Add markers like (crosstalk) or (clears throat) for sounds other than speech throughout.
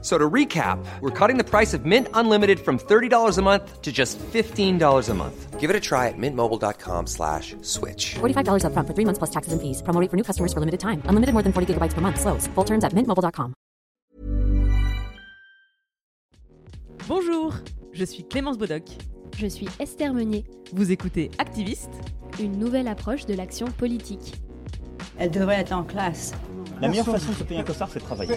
So to recap, we're cutting the price of Mint Unlimited from $30 a month to just $15 a month. Give it a try at mintmobile.com slash switch. $45 upfront for three months plus taxes and fees. Promo rate for new customers for limited time. Unlimited more than 40 gigabytes per month. Slows. Full terms at mintmobile.com. Bonjour, je suis Clémence Bodoc. Je suis Esther Meunier. Vous écoutez Activiste, une nouvelle approche de l'action politique. Elle devrait être en classe. La meilleure façon de se payer un costard, c'est de travailler.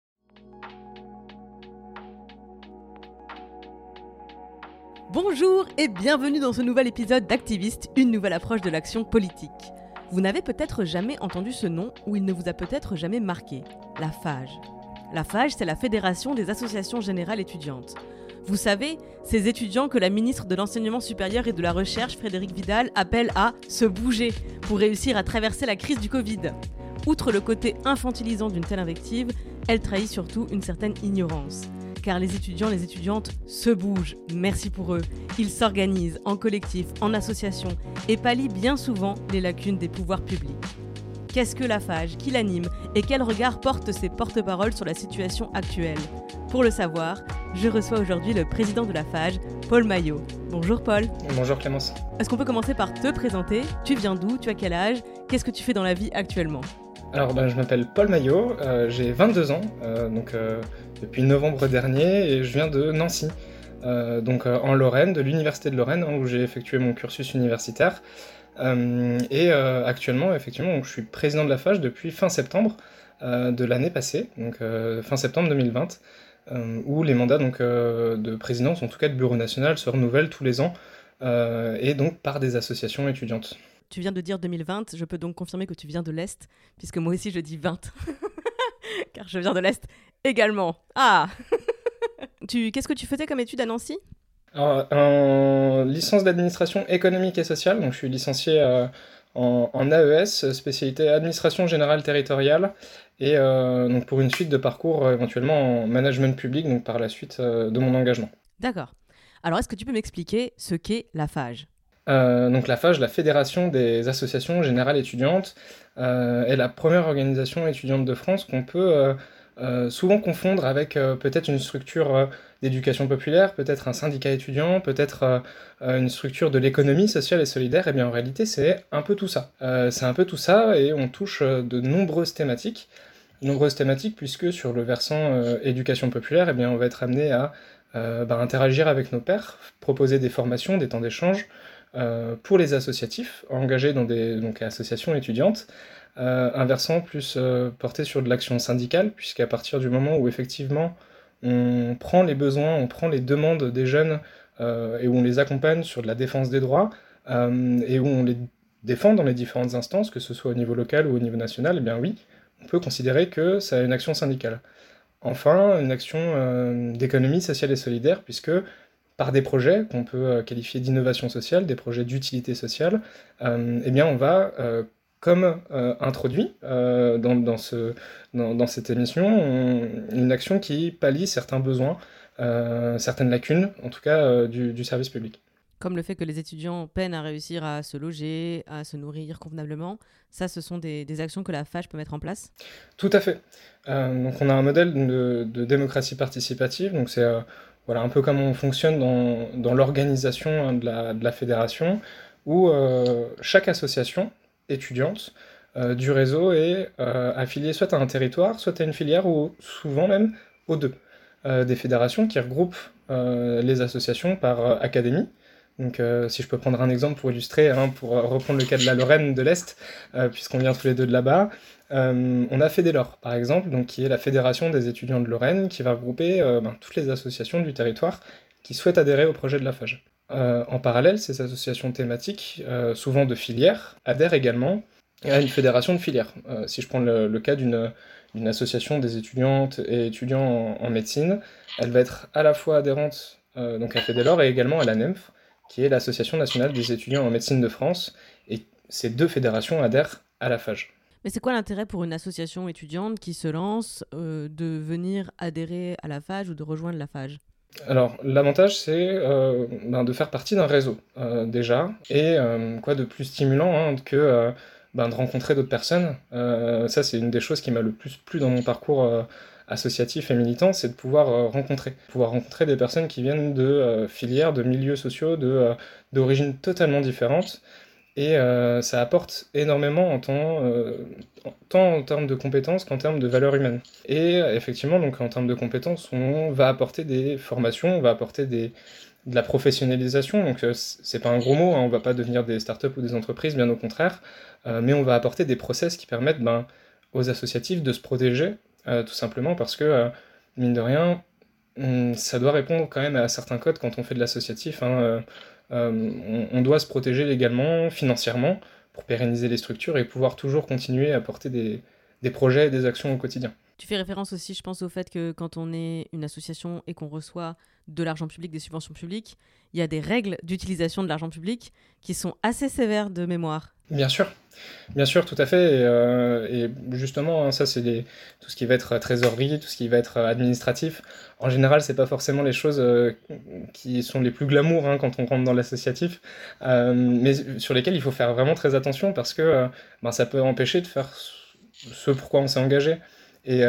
Bonjour et bienvenue dans ce nouvel épisode d'Activiste, une nouvelle approche de l'action politique. Vous n'avez peut-être jamais entendu ce nom ou il ne vous a peut-être jamais marqué. La FAGE. La FAGE, c'est la Fédération des associations générales étudiantes. Vous savez, ces étudiants que la ministre de l'Enseignement supérieur et de la Recherche, Frédéric Vidal, appelle à se bouger pour réussir à traverser la crise du Covid. Outre le côté infantilisant d'une telle invective, elle trahit surtout une certaine ignorance car les étudiants, les étudiantes se bougent, merci pour eux. Ils s'organisent en collectif, en association et pallient bien souvent les lacunes des pouvoirs publics. Qu'est-ce que la FAGE Qui l'anime? Et quel regard portent ses porte-paroles sur la situation actuelle? Pour le savoir, je reçois aujourd'hui le président de la FAGE, Paul Maillot. Bonjour Paul. Bonjour Clémence. Est-ce qu'on peut commencer par te présenter? Tu viens d'où? Tu as quel âge? Qu'est-ce que tu fais dans la vie actuellement? Alors, ben, je m'appelle Paul Maillot, euh, j'ai 22 ans, euh, donc euh, depuis novembre dernier, et je viens de Nancy, donc en Lorraine, de l'Université de Lorraine, hein, où j'ai effectué mon cursus universitaire. et actuellement, effectivement, je suis président de la FAGE depuis fin septembre de l'année passée, donc fin septembre 2020, où les mandats donc, de présidence, en tout cas de bureau national, se renouvellent tous les ans, et donc par des associations étudiantes. Tu viens de dire 2020, je peux donc confirmer que tu viens de l'Est, puisque moi aussi je dis 20. (laughs) Car je viens de l'Est également. Ah (laughs) tu, Qu'est-ce que tu faisais comme étude à Nancy? Alors, En licence d'administration économique et sociale, donc je suis licencié euh, en, en, AES, spécialité administration générale territoriale, et euh, donc pour une suite de parcours euh, éventuellement en management public, donc par la suite de mon engagement. D'accord. Alors est-ce que tu peux m'expliquer ce qu'est la FAGE euh, donc la FAGE, la Fédération des associations générales étudiantes, euh, est la première organisation étudiante de France qu'on peut euh, souvent confondre avec peut-être une structure d'éducation populaire, peut-être un syndicat étudiant, peut-être une structure de l'économie sociale et solidaire. Et eh bien en réalité, c'est un peu tout ça. c'est un peu tout ça et on touche de nombreuses thématiques. Nombreuses thématiques puisque sur le versant éducation populaire, eh bien on va être amené à bah, interagir avec nos pairs, proposer des formations, des temps d'échange, euh, pour les associatifs engagés dans des associations étudiantes, euh, un versant plus euh, porté sur de l'action syndicale, puisqu'à partir du moment où effectivement on prend les besoins, on prend les demandes des jeunes et où on les accompagne sur de la défense des droits et où on les défend dans les différentes instances, que ce soit au niveau local ou au niveau national, eh bien oui, on peut considérer que ça a une action syndicale. Enfin, une action d'économie sociale et solidaire, puisque par des projets qu'on peut euh, qualifier d'innovation sociale, des projets d'utilité sociale, euh, eh bien on va, euh, comme introduit dans, ce, dans, cette émission, une action qui pallie certains besoins, certaines lacunes, en tout cas du, service public. Comme le fait que les étudiants peinent à réussir à se loger, à se nourrir convenablement, ça, ce sont des, actions que la FAGE peut mettre en place? Tout à fait. donc on a un modèle de, de démocratie participative, donc c'est voilà un peu comme on fonctionne dans, l'organisation hein, de, la, de, la, fédération, où euh, chaque association étudiante euh, du réseau est euh, affiliée soit à un territoire, soit à une filière, ou souvent même aux deux. des fédérations qui regroupent les associations par académie. Donc, si je peux prendre un exemple pour illustrer, hein, pour reprendre le cas de la Lorraine de l'Est, puisqu'on vient tous les deux de là-bas, euh, on a Fédélor, par exemple, donc, qui est la fédération des étudiants de Lorraine, qui va regrouper euh, ben, toutes les associations du territoire qui souhaitent adhérer au projet de la FAGE. en parallèle, ces associations thématiques, souvent de filières, adhèrent également à une fédération de filières. si je prends le, cas d'une association des étudiantes et étudiants en, médecine, elle va être à la fois adhérente donc à FEDELOR et également à la NEMF, qui est l'Association nationale des étudiants en médecine de France, et ces deux fédérations adhèrent à la FAGE. Mais c'est quoi l'intérêt pour une association étudiante qui se lance euh, de venir adhérer à la FAGE ou de rejoindre la FAGE? Alors, l'avantage, c'est euh, ben, de faire partie d'un réseau, euh, déjà, et quoi de plus stimulant hein, que ben, de rencontrer d'autres personnes. ça, c'est une des choses qui m'a le plus plu dans mon parcours associatif et militant, c'est de pouvoir rencontrer. Pouvoir rencontrer des personnes qui viennent de filières, de milieux sociaux, d'origines totalement différentes, et euh, ça apporte énormément en euh, tant en termes de compétences qu'en termes de valeur humaine. Et effectivement, donc en termes de compétences, on va apporter des formations, on va apporter des, de la professionnalisation. Donc euh, c'est pas un gros mot, hein, on va pas devenir des startups ou des entreprises, bien au contraire, mais on va apporter des process qui permettent ben, aux associatifs de se protéger, tout simplement parce que, mine de rien, ça doit répondre quand même à certains codes quand on fait de l'associatif. Hein, euh, on, doit se protéger légalement, financièrement, pour pérenniser les structures et pouvoir toujours continuer à porter des, projets et des actions au quotidien. Tu fais référence aussi, je pense, au fait que quand on est une association et qu'on reçoit de l'argent public, des subventions publiques, il y a des règles d'utilisation de l'argent public qui sont assez sévères de mémoire. Bien sûr, bien sûr, tout à fait. Et, euh, justement, hein, ça, c'est tout ce qui va être trésorerie, tout ce qui va être administratif. En général, c'est pas forcément les choses euh, qui sont les plus glamour hein, quand on rentre dans l'associatif, euh, mais sur lesquelles il faut faire vraiment très attention parce que ben, ça peut empêcher de faire ce pourquoi on s'est engagé. Et,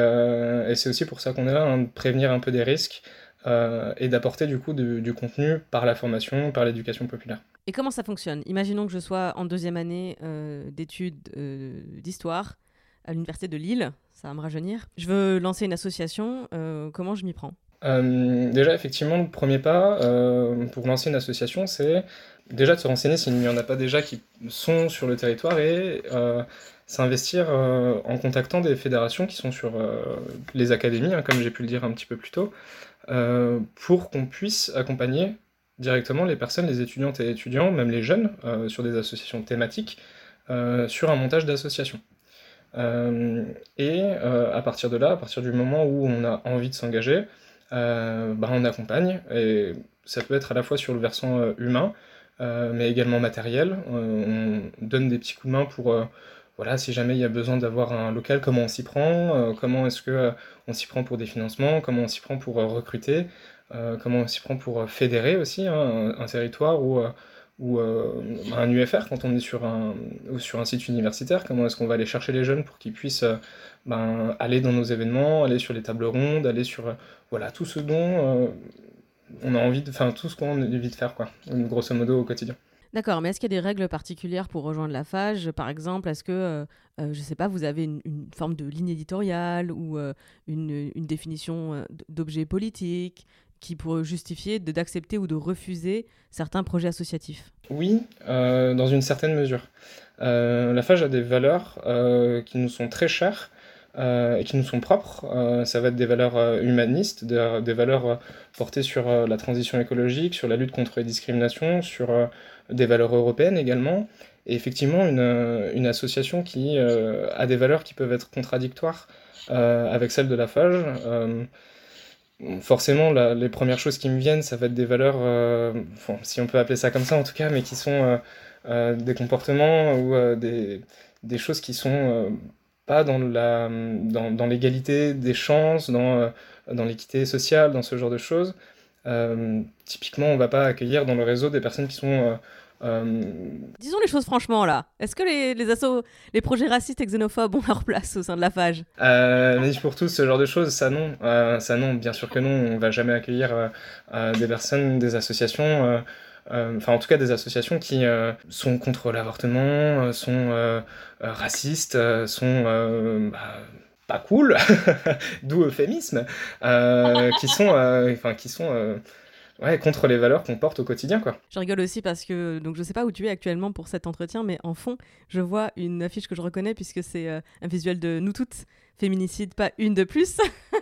c'est aussi pour ça qu'on est là, hein, de prévenir un peu des risques et d'apporter du coup du contenu par la formation, par l'éducation populaire. Et comment ça fonctionne? Imaginons que je sois en deuxième année euh, d'études euh, d'histoire à l'université de Lille, ça va me rajeunir. Je veux lancer une association, euh, comment je m'y prends? Déjà, effectivement, le premier pas pour lancer une association, c'est déjà de se renseigner s'il n'y en a pas déjà qui sont sur le territoire et s'investir en contactant des fédérations qui sont sur les académies, hein, comme j'ai pu le dire un petit peu plus tôt, pour qu'on puisse accompagner directement les personnes, les étudiantes et étudiants, même les jeunes, euh, sur des associations thématiques, euh, sur un montage d'associations. Euh, et à partir de là, à partir du moment où on a envie de s'engager, bah, on accompagne, et ça peut être à la fois sur le versant humain, mais également matériel. on donne des petits coups de main pour voilà, si jamais il y a besoin d'avoir un local, comment on s'y prend, comment est-ce que on s'y prend pour des financements, comment on s'y prend pour recruter, euh, comment on s'y prend pour euh, fédérer aussi hein, un, territoire ou, euh, un UFR quand on est sur un, site universitaire, comment est-ce qu'on va aller chercher les jeunes pour qu'ils puissent ben, aller dans nos événements, aller sur les tables rondes, aller sur voilà, tout ce dont on a envie de, tout ce qu'on a envie de faire, quoi, grosso modo au quotidien. D'accord, mais est-ce qu'il y a des règles particulières pour rejoindre la FAGE? Par exemple, est-ce que, je ne sais pas, vous avez une, forme de ligne éditoriale ou une, une, définition d'objet politique qui pourrait justifier d'accepter ou de refuser certains projets associatifs? Oui, euh, dans une certaine mesure. Euh, la FAGE a des valeurs euh, qui nous sont très chères et qui nous sont propres. ça va être des valeurs humanistes, des, valeurs portées sur la transition écologique, sur la lutte contre les discriminations, sur des valeurs européennes également. Et effectivement, une, une association qui a des valeurs qui peuvent être contradictoires avec celles de la FAGE forcément, les premières choses qui me viennent, ça va être des valeurs, euh, si on peut appeler ça comme ça en tout cas, mais qui sont euh, euh, des comportements ou des, des, choses qui sont pas dans la dans, dans l'égalité des chances, dans, dans l'équité sociale, dans ce genre de choses. typiquement, on va pas accueillir dans le réseau des personnes qui sont euh, Disons les choses franchement là. Est-ce que les, les, les projets racistes et xénophobes ont leur place au sein de la FAGE euh, pour tous, ce genre de choses, ça non. Euh, ça non, bien sûr que non. On va jamais accueillir euh, des personnes, des associations, enfin en tout cas des associations qui sont contre l'avortement, sont racistes, sont bah, pas cool, (laughs) d'où euphémisme, qui sont, enfin qui sont ouais, contre les valeurs qu'on porte au quotidien. Quoi. Je rigole aussi parce que donc je sais pas où tu es actuellement pour cet entretien, mais en fond, je vois une affiche que je reconnais puisque c'est euh, un visuel de nous toutes, féminicide, pas une de plus.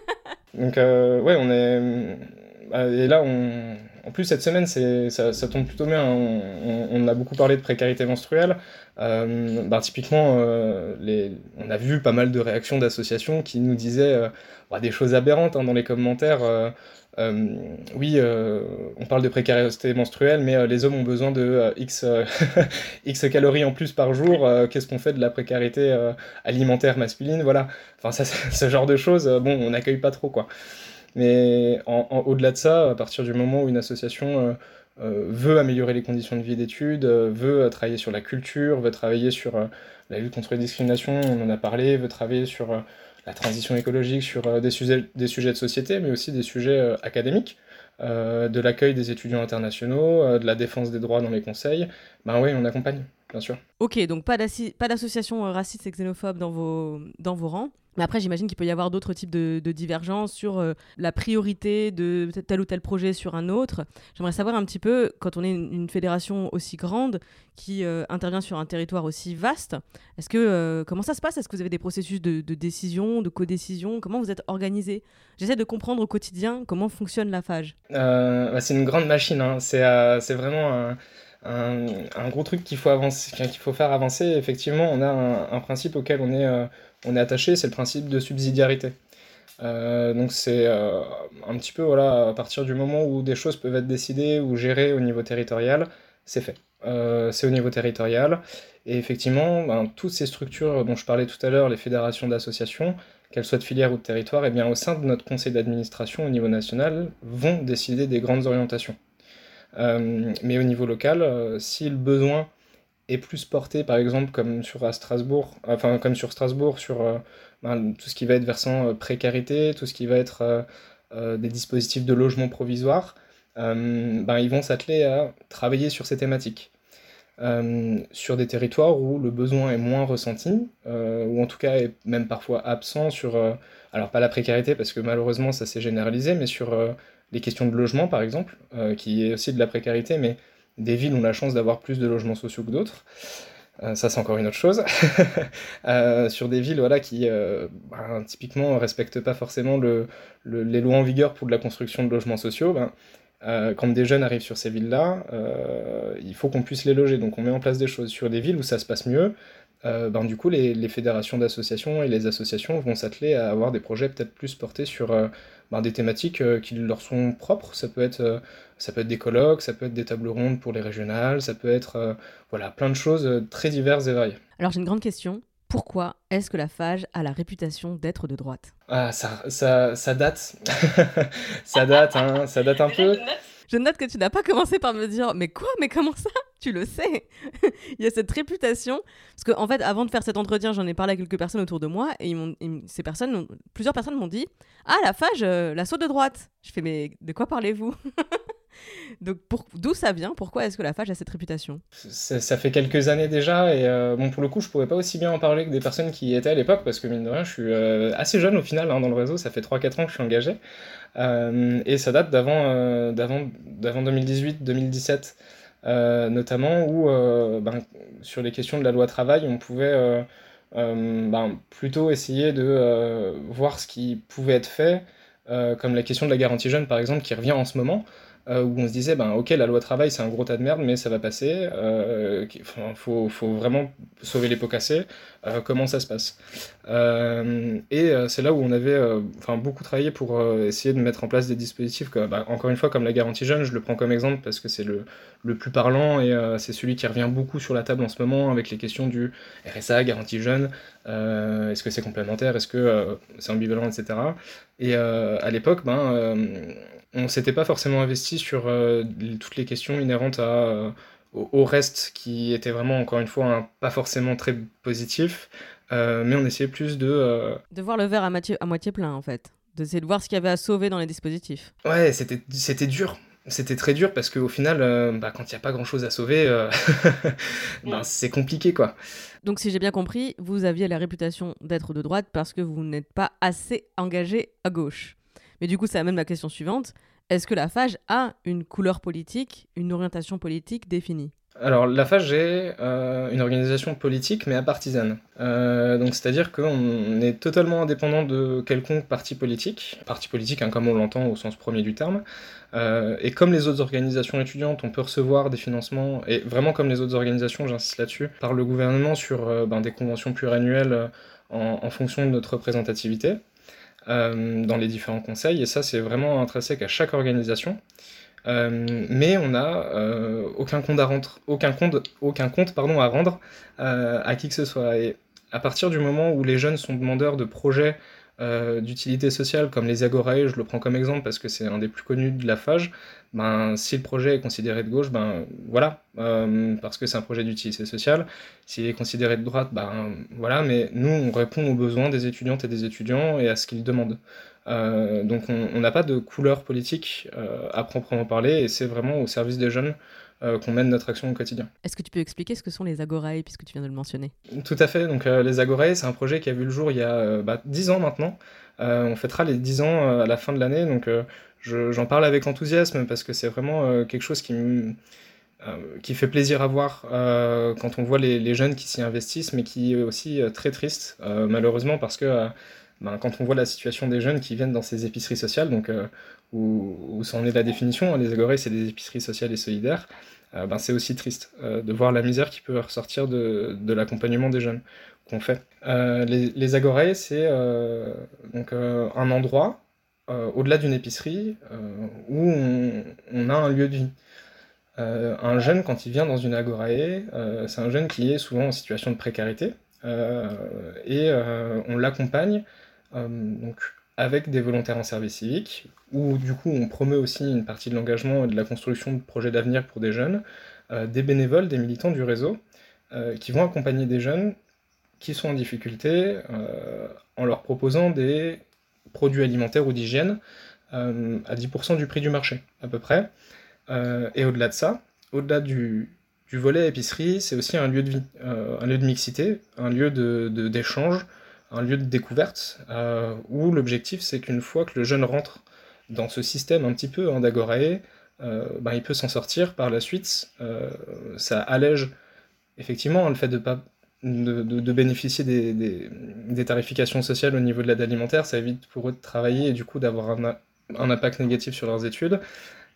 (laughs) donc euh, ouais, on est et là, en plus, cette semaine, ça, tombe plutôt bien. On, on, a beaucoup parlé de précarité menstruelle. Euh, bah, typiquement, euh, on a vu pas mal de réactions d'associations qui nous disaient euh, bah, des choses aberrantes hein, dans les commentaires. oui, on parle de précarité menstruelle, mais les hommes ont besoin de (laughs) X, calories en plus par jour. Qu'est-ce qu'on fait de la précarité alimentaire masculine? Voilà. Enfin, (laughs) ce genre de choses, bon, on n'accueille pas trop, quoi. Mais au-delà de ça, à partir du moment où une association euh, euh, veut améliorer les conditions de vie d'études, euh, veut travailler sur la culture, veut travailler sur la lutte contre les discriminations, on en a parlé, veut travailler sur la transition écologique, sur des, sujets, des sujets de société, mais aussi des sujets académiques, de l'accueil des étudiants internationaux, de la défense des droits dans les conseils, ben oui, on accompagne, bien sûr. Ok, donc pas d'association raciste et xénophobe dans vos, dans vos rangs. Mais après, j'imagine qu'il peut y avoir d'autres types de, divergences sur euh, la priorité de tel ou tel projet sur un autre. J'aimerais savoir un petit peu, quand on est une, fédération aussi grande qui euh, intervient sur un territoire aussi vaste, est-ce que euh, comment ça se passe? Est-ce que vous avez des processus de, décision, de codécision? Comment vous êtes organisé? J'essaie de comprendre au quotidien comment fonctionne la FAGE. Bah, c'est une grande machine. Hein. C'est vraiment un, gros truc qu'il faut, avancer, qu'il faut faire avancer. Effectivement, on a un, principe auquel on est on est attaché, c'est le principe de subsidiarité. Euh, donc c'est euh, un petit peu voilà à partir du moment où des choses peuvent être décidées ou gérées au niveau territorial, c'est fait. Euh, c'est au niveau territorial et effectivement ben, toutes ces structures dont je parlais tout à l'heure, les fédérations d'associations, qu'elles soient de filière ou de territoire, eh bien au sein de notre conseil d'administration au niveau national vont décider des grandes orientations. Mais au niveau local, si le besoin est plus porté, par exemple, comme sur Strasbourg, enfin comme sur Strasbourg, sur euh, ben, tout ce qui va être versant euh, précarité, tout ce qui va être euh, des dispositifs de logement provisoire, ben, ils vont s'atteler à travailler sur ces thématiques. sur des territoires où le besoin est moins ressenti, ou en tout cas est même parfois absent sur, alors pas la précarité parce que malheureusement ça s'est généralisé, mais sur les questions de logement par exemple, qui est aussi de la précarité, mais des villes ont la chance d'avoir plus de logements sociaux que d'autres. Euh, ça, c'est encore une autre chose. (laughs) Euh, sur des villes voilà, qui, euh, ben, typiquement, ne respectent pas forcément le, les lois en vigueur pour de la construction de logements sociaux, ben, quand des jeunes arrivent sur ces villes-là, il faut qu'on puisse les loger. Donc, on met en place des choses. Sur des villes où ça se passe mieux, ben, du coup, les fédérations d'associations et les associations vont s'atteler à avoir des projets peut-être plus portés sur ben, des thématiques euh, qui leur sont propres. Ça peut être euh, ça peut être des colloques, ça peut être des tables rondes pour les régionales, ça peut être euh, voilà plein de choses très diverses et variées. Alors j'ai une grande question. Pourquoi est-ce que la FAGE a la réputation d'être de droite? Ah, ça, ça, ça date. (laughs) ça date, hein, ça date un peu. Je note que tu n'as pas commencé par me dire mais quoi, mais comment ça? Tu le sais. (laughs) Il y a cette réputation. Parce qu'en en fait, avant de faire cet entretien, j'en ai parlé à quelques personnes autour de moi et, ces personnes, plusieurs personnes m'ont dit ah la fage, euh, l'assaut de droite. Je fais mais de quoi parlez-vous (laughs) Donc d'où ça vient? Pourquoi est-ce que la FAGE a cette réputation? Ça, fait quelques années déjà et euh, bon pour le coup je pourrais pas aussi bien en parler que des personnes qui y étaient à l'époque parce que mine de rien je suis euh, assez jeune au final hein, dans le réseau, ça fait 3-4 ans que je suis engagé. Et ça date d'avant 2018-2017 notamment où ben, sur les questions de la loi travail on pouvait ben, plutôt essayer de voir ce qui pouvait être fait comme la question de la garantie jeune par exemple qui revient en ce moment euh, où on se disait, ben, ok, la loi travail, c'est un gros tas de merde, mais ça va passer, euh, faut, vraiment sauver les pots cassés, euh, comment ça se passe? Et c'est là où on avait beaucoup travaillé pour essayer de mettre en place des dispositifs, bah, encore une fois, comme la garantie jeune, je le prends comme exemple parce que c'est le, le, plus parlant et c'est celui qui revient beaucoup sur la table en ce moment avec les questions du RSA, garantie jeune, est-ce que c'est complémentaire, est-ce que c'est ambivalent, etc. Et à l'époque, ben, on s'était pas forcément investi sur euh, toutes les questions inhérentes à, euh, au, reste qui était vraiment, encore une fois, pas forcément très positif, euh, mais on essayait plus de... De voir le verre à moitié, à moitié plein, en fait. D'essayer de voir ce qu'il y avait à sauver dans les dispositifs. Ouais, c'était dur. C'était très dur parce qu'au final, bah, quand il n'y a pas grand-chose à sauver, (laughs) bah, c'est compliqué, quoi. Donc, si j'ai bien compris, vous aviez la réputation d'être de droite parce que vous n'êtes pas assez engagé à gauche. Mais du coup, ça amène la question suivante. Est-ce que la FAGE a une couleur politique, une orientation politique définie? Alors, la FAGE est euh, une organisation politique, mais apartisane. Euh, donc, c'est-à-dire qu'on est totalement indépendant de quelconque parti politique, parti politique hein, comme on l'entend au sens premier du terme. Euh, et comme les autres organisations étudiantes, on peut recevoir des financements, et vraiment comme les autres organisations, j'insiste là-dessus, par le gouvernement sur ben, des conventions pluriannuelles en, fonction de notre représentativité dans les différents conseils. Et ça, c'est vraiment intrinsèque à chaque organisation. Euh, mais on n'a euh, aucun compte à rendre, euh, à qui que ce soit. Et à partir du moment où les jeunes sont demandeurs de projets d'utilité sociale comme les Agorae, je le prends comme exemple parce que c'est un des plus connus de la FAGE, ben, si le projet est considéré de gauche, ben voilà, parce que c'est un projet d'utilité sociale. S'il est considéré de droite, ben voilà, mais nous on répond aux besoins des étudiantes et des étudiants et à ce qu'ils demandent. Euh, donc on n'a pas de couleur politique euh, à proprement parler et c'est vraiment au service des jeunes euh, qu'on mène notre action au quotidien. Est-ce que tu peux expliquer ce que sont les Agorae puisque tu viens de le mentionner? Tout à fait, donc les Agorae c'est un projet qui a vu le jour il y a bah, 10 ans maintenant. on fêtera les 10 ans à la fin de l'année donc j'en parle avec enthousiasme parce que c'est vraiment quelque chose qui qui fait plaisir à voir quand on voit les, les jeunes qui s'y investissent, mais qui est aussi très triste, malheureusement, parce que ben, quand on voit la situation des jeunes qui viennent dans ces épiceries sociales, donc euh, où, où est la définition, hein, les agorées c'est des épiceries sociales et solidaires, euh, ben, c'est aussi triste euh, de voir la misère qui peut ressortir de, de l'accompagnement des jeunes qu'on fait. les, les agorées c'est donc un endroit au-delà d'une épicerie où on, a un lieu de vie. un jeune, quand il vient dans une agorae, c'est un jeune qui est souvent en situation de précarité, et on l'accompagne donc avec des volontaires en service civique, où du coup on promeut aussi une partie de l'engagement et de la construction de projets d'avenir pour des jeunes, euh, des bénévoles, des militants du réseau, euh, qui vont accompagner des jeunes qui sont en difficulté en leur proposant des produits alimentaires ou d'hygiène à 10% du prix du marché, à peu près. et au-delà de ça, au-delà du, volet épicerie, c'est aussi un lieu de vie, un lieu de mixité, un lieu d'échange, de, un lieu de découverte euh, où l'objectif c'est qu'une fois que le jeune rentre dans ce système un petit peu en d'agorae, euh, ben, il peut s'en sortir par la suite. Euh, ça allège effectivement le fait de pas de, bénéficier des, tarifications sociales au niveau de l'aide alimentaire, ça évite pour eux de travailler et du coup d'avoir un, un, impact négatif sur leurs études.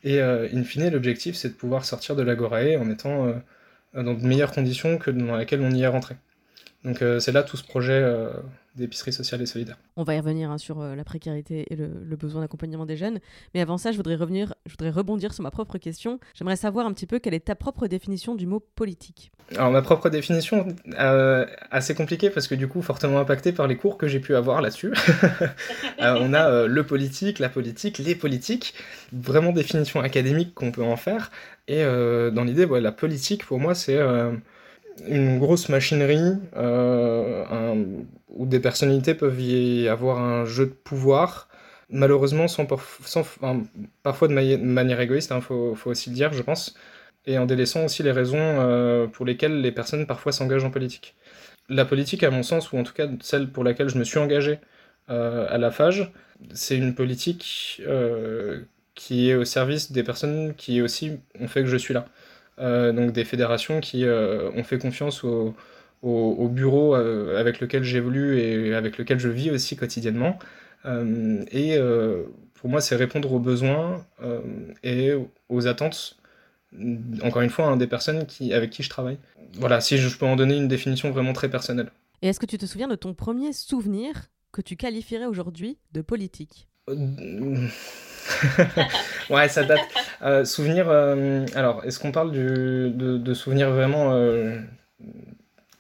Et in fine, l'objectif c'est de pouvoir sortir de l'agorae en étant dans de meilleures conditions que dans lesquelles on y est rentré. Donc c'est là tout ce projet d'épicerie sociale et solidaire. On va y revenir hein, sur euh, la précarité et le, besoin d'accompagnement des jeunes. Mais avant ça, je voudrais, revenir, je voudrais rebondir sur ma propre question. J'aimerais savoir un petit peu quelle est ta propre définition du mot politique. Alors ma propre définition, euh, assez compliquée parce que du coup fortement impactée par les cours que j'ai pu avoir là-dessus. (laughs) Euh, on a le politique, la politique, les politiques, vraiment définition académique qu'on peut en faire. Et dans l'idée, la politique pour moi c'est une grosse machinerie un, où des personnalités peuvent y avoir un jeu de pouvoir, malheureusement sans, parfois de, manière égoïste, il hein, faut, faut, aussi le dire, je pense, et en délaissant aussi les raisons euh, pour lesquelles les personnes parfois s'engagent en politique. La politique, à mon sens, ou en tout cas celle pour laquelle je me suis engagé euh, à la FAGE, c'est une politique euh, qui est au service des personnes qui aussi ont fait que je suis là. Donc des fédérations qui ont fait confiance au, bureau euh, avec lequel j'évolue et avec lequel je vis aussi quotidiennement. Euh, et euh, pour moi, c'est répondre aux besoins et aux attentes encore une fois, hein, des personnes qui, avec qui je travaille. Voilà, si je peux en donner une définition vraiment très personnelle. Et est-ce que tu te souviens de ton premier souvenir que tu qualifierais aujourd'hui de politique? (laughs) Ouais, ça date. souvenir, alors, est-ce qu'on parle de, de souvenirs vraiment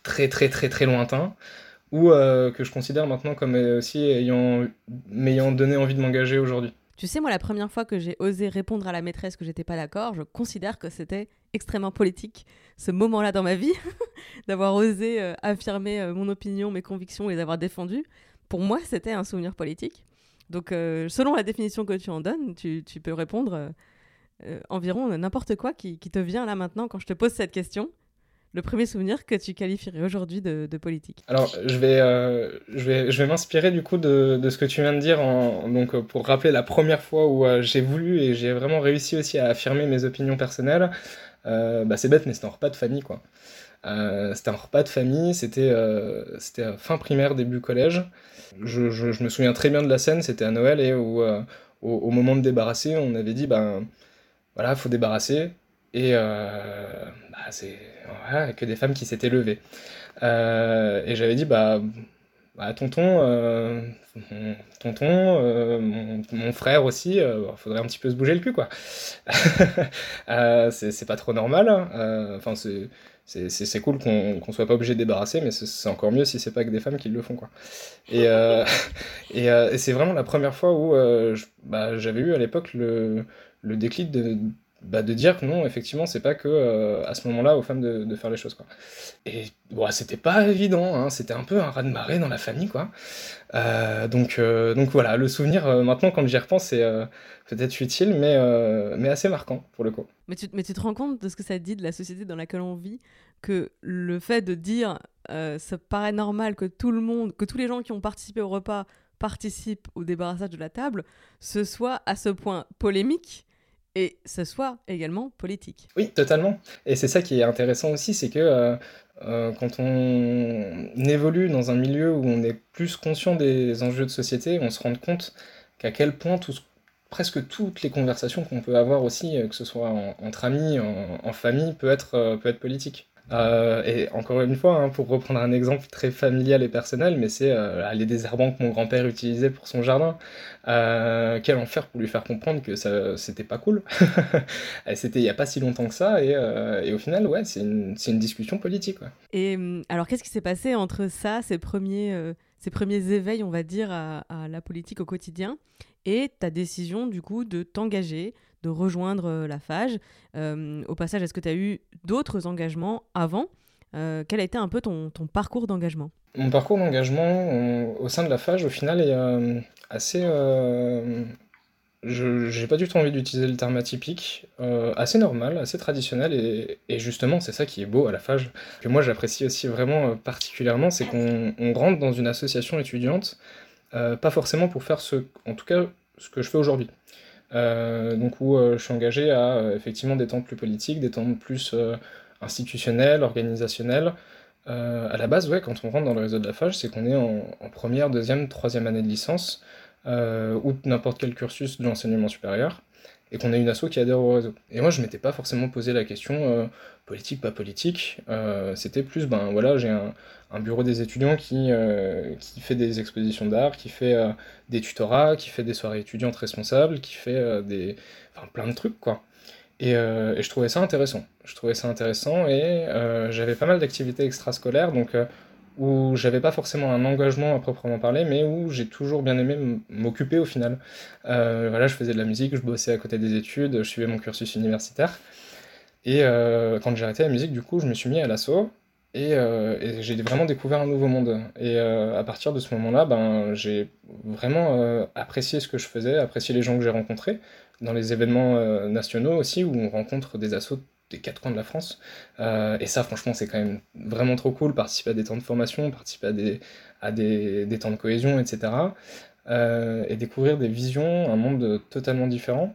très très très très lointain, ou euh, que je considère maintenant comme aussi ayant m'ayant donné envie de m'engager aujourd'hui? Tu sais, moi, la première fois que j'ai osé répondre à la maîtresse que j'étais pas d'accord, je considère que c'était extrêmement politique, ce moment-là dans ma vie, (laughs) d'avoir osé euh, affirmer euh, mon opinion, mes convictions et les avoir défendues. Pour moi, c'était un souvenir politique. Donc, selon la définition que tu en donnes, tu, peux répondre environ n'importe quoi qui, te vient là maintenant quand je te pose cette question le premier souvenir que tu qualifierais aujourd'hui de, politique Alors, je vais, euh, m'inspirer du coup de, ce que tu viens de dire en, donc, pour rappeler la première fois où euh, j'ai voulu et j'ai vraiment réussi aussi à affirmer mes opinions personnelles. bah, c'est bête, mais c'était un repas de famille, quoi. C'était un repas de famille, c'était c'était fin primaire, début collège. Je, me souviens très bien de la scène, c'était à Noël, et où, au, moment de débarrasser, on avait dit, ben voilà, faut débarrasser. Et bah, c'est que des femmes qui s'étaient levées. et j'avais dit, bah bah, tonton, euh, tonton, euh, mon, frère aussi, euh, faudrait un petit peu se bouger le cul, quoi. (laughs) c'est pas trop normal. Hein. Enfin, c'est cool qu'on soit pas obligé de débarrasser, mais c'est encore mieux si c'est pas que des femmes qui le font, quoi. Et, (laughs) et, c'est vraiment la première fois où bah, j'avais eu à l'époque le, le déclic de bah, de dire que non, effectivement, c'est pas que euh, à ce moment-là aux femmes de, faire les choses. Quoi. Et bon, c'était pas évident, hein, c'était un peu un raz-de-marée dans la famille. Quoi. Euh, donc, euh, donc voilà, le souvenir, maintenant, quand j'y repense, c'est peut-être utile, mais, mais assez marquant pour le coup. Mais tu, mais tu te rends compte de ce que ça dit de la société dans laquelle on vit, que le fait de dire ça paraît normal que tout le monde, que tous les gens qui ont participé au repas participent au débarrassage de la table, ce soit à ce point polémique et ce soit également politique. Oui, totalement. Et c'est ça qui est intéressant aussi, c'est que euh, euh, quand on évolue dans un milieu où on est plus conscient des enjeux de société, on se rend compte qu'à quel point presque toutes les conversations qu'on peut avoir aussi, euh, que ce soit entre amis, en, famille, peut être, peut être politique. Euh, et encore une fois, hein, pour reprendre un exemple très familial et personnel, mais c'est euh, les désherbants que mon grand-père utilisait pour son jardin. Euh, quel enfer pour lui faire comprendre que ça, c'était pas cool. (laughs) c'était il y a pas si longtemps que ça, et, et au final, ouais, c'est une, discussion politique. Et hum, alors, qu'est-ce qui s'est passé entre ça, ces premiers, ces premiers éveils, on va dire, à, à la politique au quotidien, et ta décision, du coup, de t'engager de rejoindre euh, la FAGE. Euh, au passage, est-ce que tu as eu d'autres engagements avant? Euh, Quel a été un peu ton, parcours d'engagement? Mon parcours d'engagement au sein de la FAGE, au final, est assez... je n'ai pas du tout envie d'utiliser le terme atypique, assez normal, assez traditionnel, et, justement c'est ça qui est beau à la FAGE, que moi j'apprécie aussi vraiment particulièrement, c'est qu'on rentre dans une association étudiante, pas forcément pour faire ce, en tout cas ce que je fais aujourd'hui. Euh, donc où euh, je suis engagé à euh, effectivement des temps plus politiques, des temps plus institutionnels, organisationnels. à la base, ouais, quand on rentre dans le réseau de la FAGE, c'est qu'on est en, première, deuxième, troisième année de licence, ou n'importe quel cursus de l'enseignement supérieur et qu'on a une asso qui adhère au réseau. Et moi, je m'étais pas forcément posé la question euh, politique, pas politique. Euh, c'était plus, ben voilà, j'ai un, bureau des étudiants qui, euh, qui fait des expositions d'art, qui fait des tutorats, qui fait des soirées étudiantes responsables, qui fait des, plein de trucs, quoi. Et, et, je trouvais ça intéressant. Je trouvais ça intéressant et j'avais pas mal d'activités extrascolaires, donc où j'avais pas forcément un engagement à proprement parler, mais où j'ai toujours bien aimé m'occuper au final. Euh, voilà, je faisais de la musique, je bossais à côté des études, je suivais mon cursus universitaire. Et euh, quand j'ai arrêté la musique, du coup, je me suis mis à l'assaut et, euh, j'ai vraiment découvert un nouveau monde. Et à partir de ce moment-là, ben, j'ai vraiment apprécié ce que je faisais, apprécié les gens que j'ai rencontrés dans les événements nationaux aussi, où on rencontre des assos quatre coins de la France. Euh, et ça, franchement, c'est quand même vraiment trop cool. Participer à des temps de formation, participer à des, à des, des temps de cohésion, etc. Euh, et découvrir des visions, un monde totalement différent.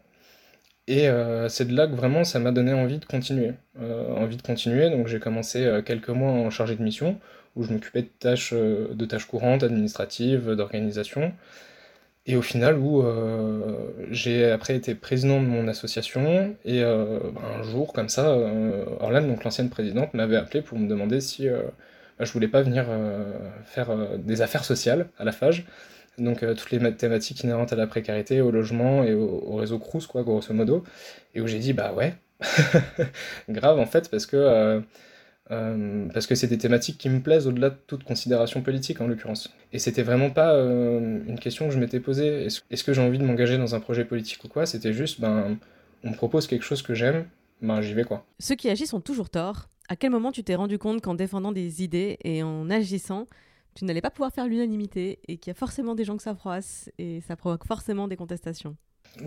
Et euh, c'est de là que vraiment ça m'a donné envie de continuer. envie de continuer, donc j'ai commencé quelques mois en chargé de mission, où je m'occupais de tâches, de tâches courantes, administratives, d'organisation. Et au final, où euh, j'ai après été président de mon association, et euh, ben, un jour, comme ça, euh, Orlane, donc l'ancienne présidente, m'avait appelé pour me demander si bah, je voulais pas venir faire des affaires sociales à la FAGE. Donc toutes les thématiques inhérentes à la précarité, au logement et au, réseau Crous, quoi, grosso modo. Et où j'ai dit, bah ouais, (laughs) grave en fait, parce que euh, parce que c'est des thématiques qui me plaisent au-delà de toute considération politique en l'occurrence. Et c'était vraiment pas euh, une question que je m'étais posée, est-ce que j'ai envie de m'engager dans un projet politique ou quoi? C'était juste, ben, on me propose quelque chose que j'aime, ben j'y vais quoi. Ceux qui agissent ont toujours tort. À quel moment tu t'es rendu compte qu'en défendant des idées et en agissant, tu n'allais pas pouvoir faire l'unanimité et qu'il y a forcément des gens que ça froisse et ça provoque forcément des contestations?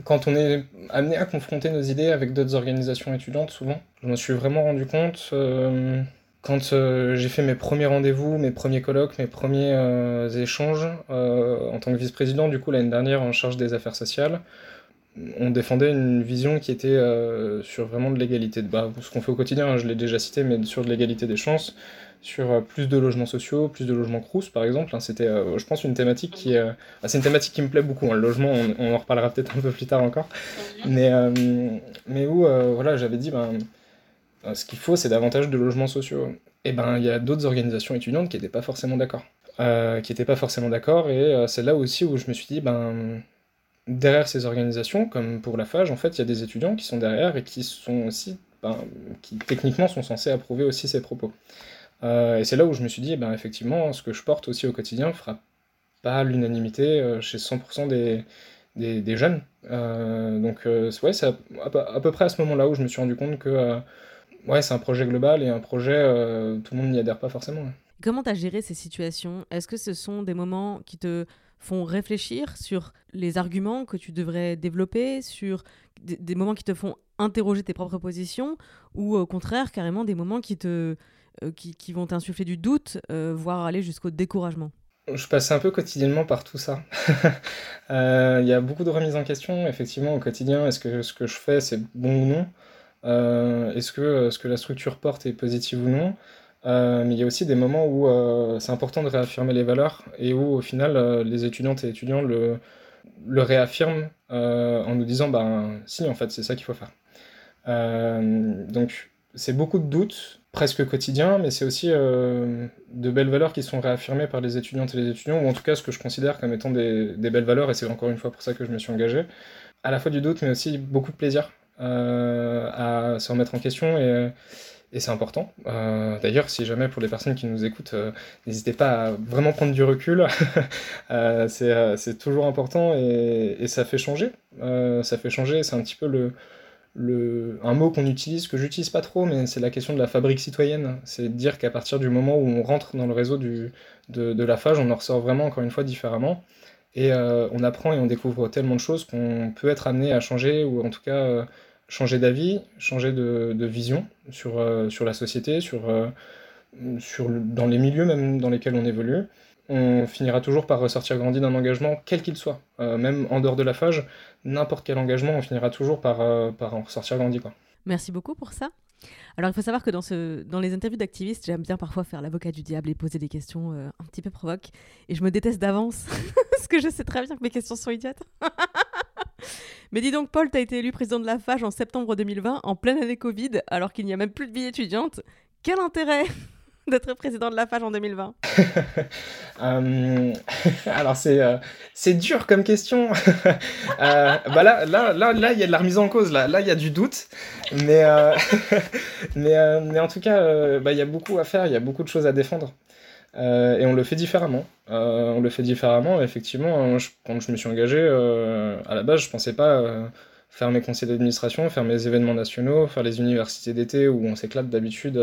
Quand on est amené à confronter nos idées avec d'autres organisations étudiantes, souvent, je me suis vraiment rendu compte euh, quand euh, j'ai fait mes premiers rendez-vous, mes premiers colloques, mes premiers euh, échanges en tant que vice-président, du coup, l'année dernière en charge des affaires sociales. on défendait une vision qui était sur vraiment de l'égalité. Bah, ce qu'on fait au quotidien, hein, je l'ai déjà cité, mais sur de l'égalité des chances, sur plus de logements sociaux, plus de logements crous par exemple. Hein, c'était, je pense, une thématique qui, bah, c'est une thématique qui me plaît beaucoup. Hein. Le logement, on, en reparlera peut-être un peu plus tard encore, mais mais où voilà, j'avais dit ben ce qu'il faut, c'est davantage de logements sociaux. Et ben, il y a d'autres organisations étudiantes qui n'étaient pas forcément d'accord. Euh, qui n'étaient pas forcément d'accord, et euh, c'est là aussi où je me suis dit, ben, derrière ces organisations, comme pour la FAGE, en fait, il y a des étudiants qui sont derrière et qui sont aussi, ben, qui techniquement sont censés approuver aussi ces propos. Euh, et c'est là où je me suis dit, ben, effectivement, ce que je porte aussi au quotidien fera pas l'unanimité chez 100% des, des, des, jeunes. donc, ouais, c'est à, à, peu près à ce moment-là où je me suis rendu compte que ouais, c'est un projet global et un projet, euh, tout le monde n'y adhère pas forcément. Comment tu as géré ces situations? Est-ce que ce sont des moments qui te font réfléchir sur les arguments que tu devrais développer, sur des, moments qui te font interroger tes propres positions, ou au contraire, carrément des moments qui, te, euh, qui, vont t'insuffler du doute, euh, voire aller jusqu'au découragement je passe un peu quotidiennement par tout ça. (laughs) Il y a beaucoup de remises en question, effectivement, au quotidien. Est-ce que ce que je fais, c'est bon ou non? Euh, est-ce que euh, ce que la structure porte est positive ou non? Euh, mais il y a aussi des moments où c'est important de réaffirmer les valeurs et où au final les étudiantes et étudiants le, le réaffirment en nous disant ben si en fait c'est ça qu'il faut faire. donc c'est beaucoup de doutes, presque quotidiens, mais c'est aussi de belles valeurs qui sont réaffirmées par les étudiantes et les étudiants, ou en tout cas ce que je considère comme étant des, belles valeurs, et c'est encore une fois pour ça que je me suis engagé. À la fois du doute, mais aussi beaucoup de plaisir. Euh, à se remettre en question et, c'est important. Euh, d'ailleurs, si jamais pour les personnes qui nous écoutent, euh, n'hésitez pas à vraiment prendre du recul. (laughs) c'est toujours important et, et, ça fait changer. ça fait changer, c'est un petit peu le, le, un mot qu'on utilise, que j'utilise pas trop, mais c'est la question de la fabrique citoyenne. C'est dire qu'à partir du moment où on rentre dans le réseau de, de la FAGE, on en ressort vraiment, encore une fois, différemment. Et on apprend et on découvre tellement de choses qu'on peut être amené à changer, ou en tout cas changer d'avis, changer de, vision sur, euh, sur la société, sur, euh, sur, dans les milieux même dans lesquels on évolue. On finira toujours par ressortir grandi d'un engagement, quel qu'il soit. Euh, même en dehors de la phage, n'importe quel engagement, on finira toujours par, par en ressortir grandi. Merci beaucoup pour ça. Alors il faut savoir que dans, ce, dans les interviews d'activistes, j'aime bien parfois faire l'avocat du diable et poser des questions un petit peu provoques. Et je me déteste d'avance, (laughs) parce que je sais très bien que mes questions sont idiotes. (laughs) Mais dis donc, Paul, tu as été élu président de la FAGE en septembre 2020, en pleine année Covid, alors qu'il n'y a même plus de vie étudiante. Quel intérêt? D'être président de la FAGE en 2020 (laughs) euh, (laughs) Alors, c'est euh, c'est dur comme question. (laughs) euh, bah là, là, là, là, il y a de la remise en cause. Là, là, il y a du doute. Mais, euh, mais, mais en tout cas, bah, il y a beaucoup à faire. Il y a beaucoup de choses à défendre. Et on le fait différemment. On le fait différemment. Effectivement, quand je me suis engagé, à la base, je pensais pas faire mes conseils d'administration, faire mes événements nationaux, faire les universités d'été où on s'éclate d'habitude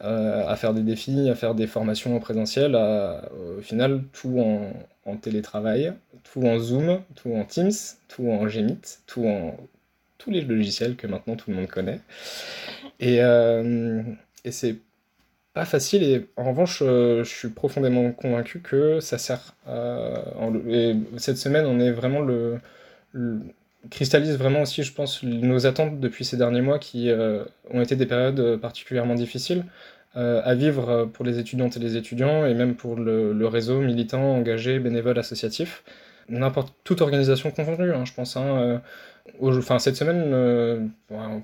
à faire des défis, à faire des formations en présentiel, au final tout en, télétravail, tout en Zoom, tout en Teams, tout en Gmeet, tout en tous les logiciels que maintenant tout le monde connaît. Et, et c'est pas facile et en revanche euh, je suis profondément convaincu que ça sert et cette semaine on est vraiment le, cristallise vraiment aussi je pense nos attentes depuis ces derniers mois qui euh, ont été des périodes particulièrement difficiles euh, à vivre pour les étudiantes et les étudiants et même pour le, réseau militant engagé bénévole associatif n'importe toute organisation confondue hein, je pense hein, cette semaine, euh,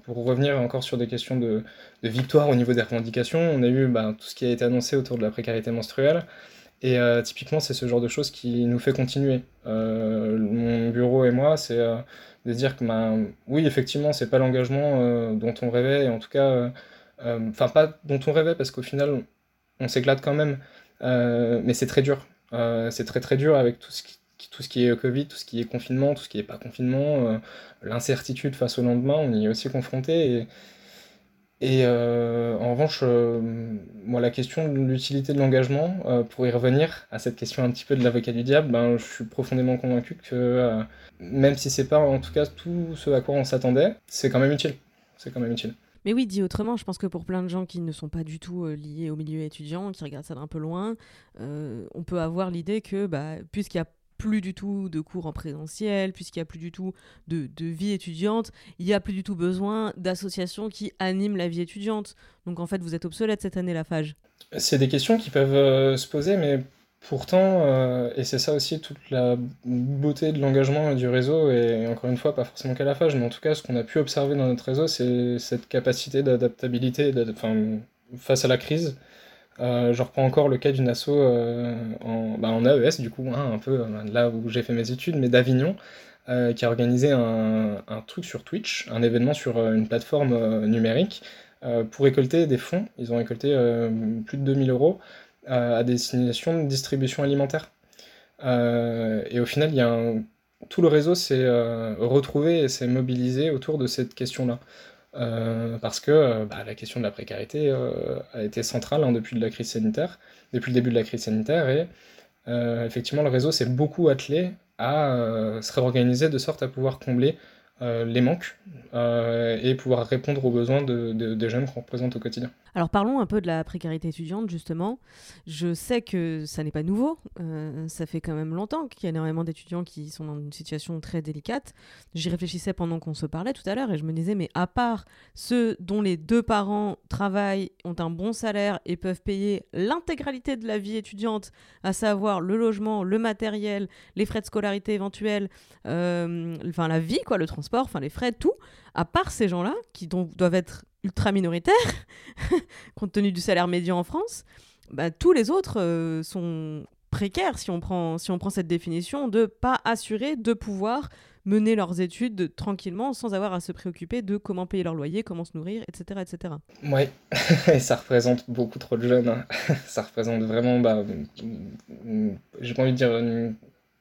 pour revenir encore sur des questions de, victoire au niveau des revendications, on a eu bah, tout ce qui a été annoncé autour de la précarité menstruelle. Et euh, typiquement, c'est ce genre de choses qui nous fait continuer. Euh, mon bureau et moi, c'est de se dire que, bah, oui, effectivement, c'est pas l'engagement dont on rêvait, et en tout cas, enfin, pas dont on rêvait, parce qu'au final, on s'éclate quand même, mais c'est très dur. c'est très très dur avec tout ce qui, est Covid, tout ce qui est confinement, tout ce qui n'est pas confinement, euh, l'incertitude face au lendemain, on y est aussi confronté. Et euh, en revanche, euh, moi, la question de l'utilité de l'engagement, pour y revenir à cette question un petit peu de l'avocat du diable, ben, je suis profondément convaincu que même si c'est pas en tout cas tout ce à quoi on s'attendait, c'est quand même utile. C'est quand même utile. Mais oui, dit autrement, je pense que pour plein de gens qui ne sont pas du tout liés au milieu étudiant, qui regardent ça d'un peu loin, on peut avoir l'idée que, bah, puisqu'il y a plus du tout de cours en présentiel, puisqu'il n'y a plus du tout de, vie étudiante, il n'y a plus du tout besoin d'associations qui animent la vie étudiante. Donc en fait, vous êtes obsolète cette année, la FAGE. C'est des questions qui peuvent euh, se poser, mais pourtant, euh, et c'est ça aussi toute la beauté de l'engagement du réseau, et encore une fois, pas forcément qu'à la FAGE, mais en tout cas, ce qu'on a pu observer dans notre réseau, c'est cette capacité d'adaptabilité face à la crise. Euh, je reprends encore le cas d'une asso euh, en, bah, en, AES, du coup, hein, un peu là où j'ai fait mes études, mais d'Avignon, qui a organisé un, truc sur Twitch, un événement sur une plateforme numérique, euh, pour récolter des fonds. Ils ont récolté euh, plus de 2000 euros euh, à destination de distribution alimentaire. et au final, tout le réseau s'est retrouvé et s'est mobilisé autour de cette question-là. Parce que bah, la question de la précarité a été centrale hein, depuis, la crise sanitaire, depuis le début de la crise sanitaire, et effectivement le réseau s'est beaucoup attelé à se réorganiser de sorte à pouvoir combler euh, les manques euh, et pouvoir répondre aux besoins de, des jeunes qu'on représente au quotidien. Alors parlons un peu de la précarité étudiante justement. Je sais que ça n'est pas nouveau, euh, ça fait quand même longtemps qu'il y a énormément d'étudiants qui sont dans une situation très délicate. J'y réfléchissais pendant qu'on se parlait tout à l'heure et je me disais mais à part ceux dont les deux parents travaillent, ont un bon salaire et peuvent payer l'intégralité de la vie étudiante, à savoir le logement, le matériel, les frais de scolarité éventuels, enfin la vie quoi, le transport enfin les frais, tout, à part ces gens-là, qui doivent être ultra minoritaires, (laughs) compte tenu du salaire médian en France, bah, tous les autres euh, sont précaires, si on, prend, si on prend cette définition, de pas assurer de pouvoir mener leurs études tranquillement sans avoir à se préoccuper de comment payer leur loyer, comment se nourrir, etc. etc. Oui, et ça représente beaucoup trop de jeunes. Hein. (laughs) ça représente vraiment, bah, j'ai pas envie de dire une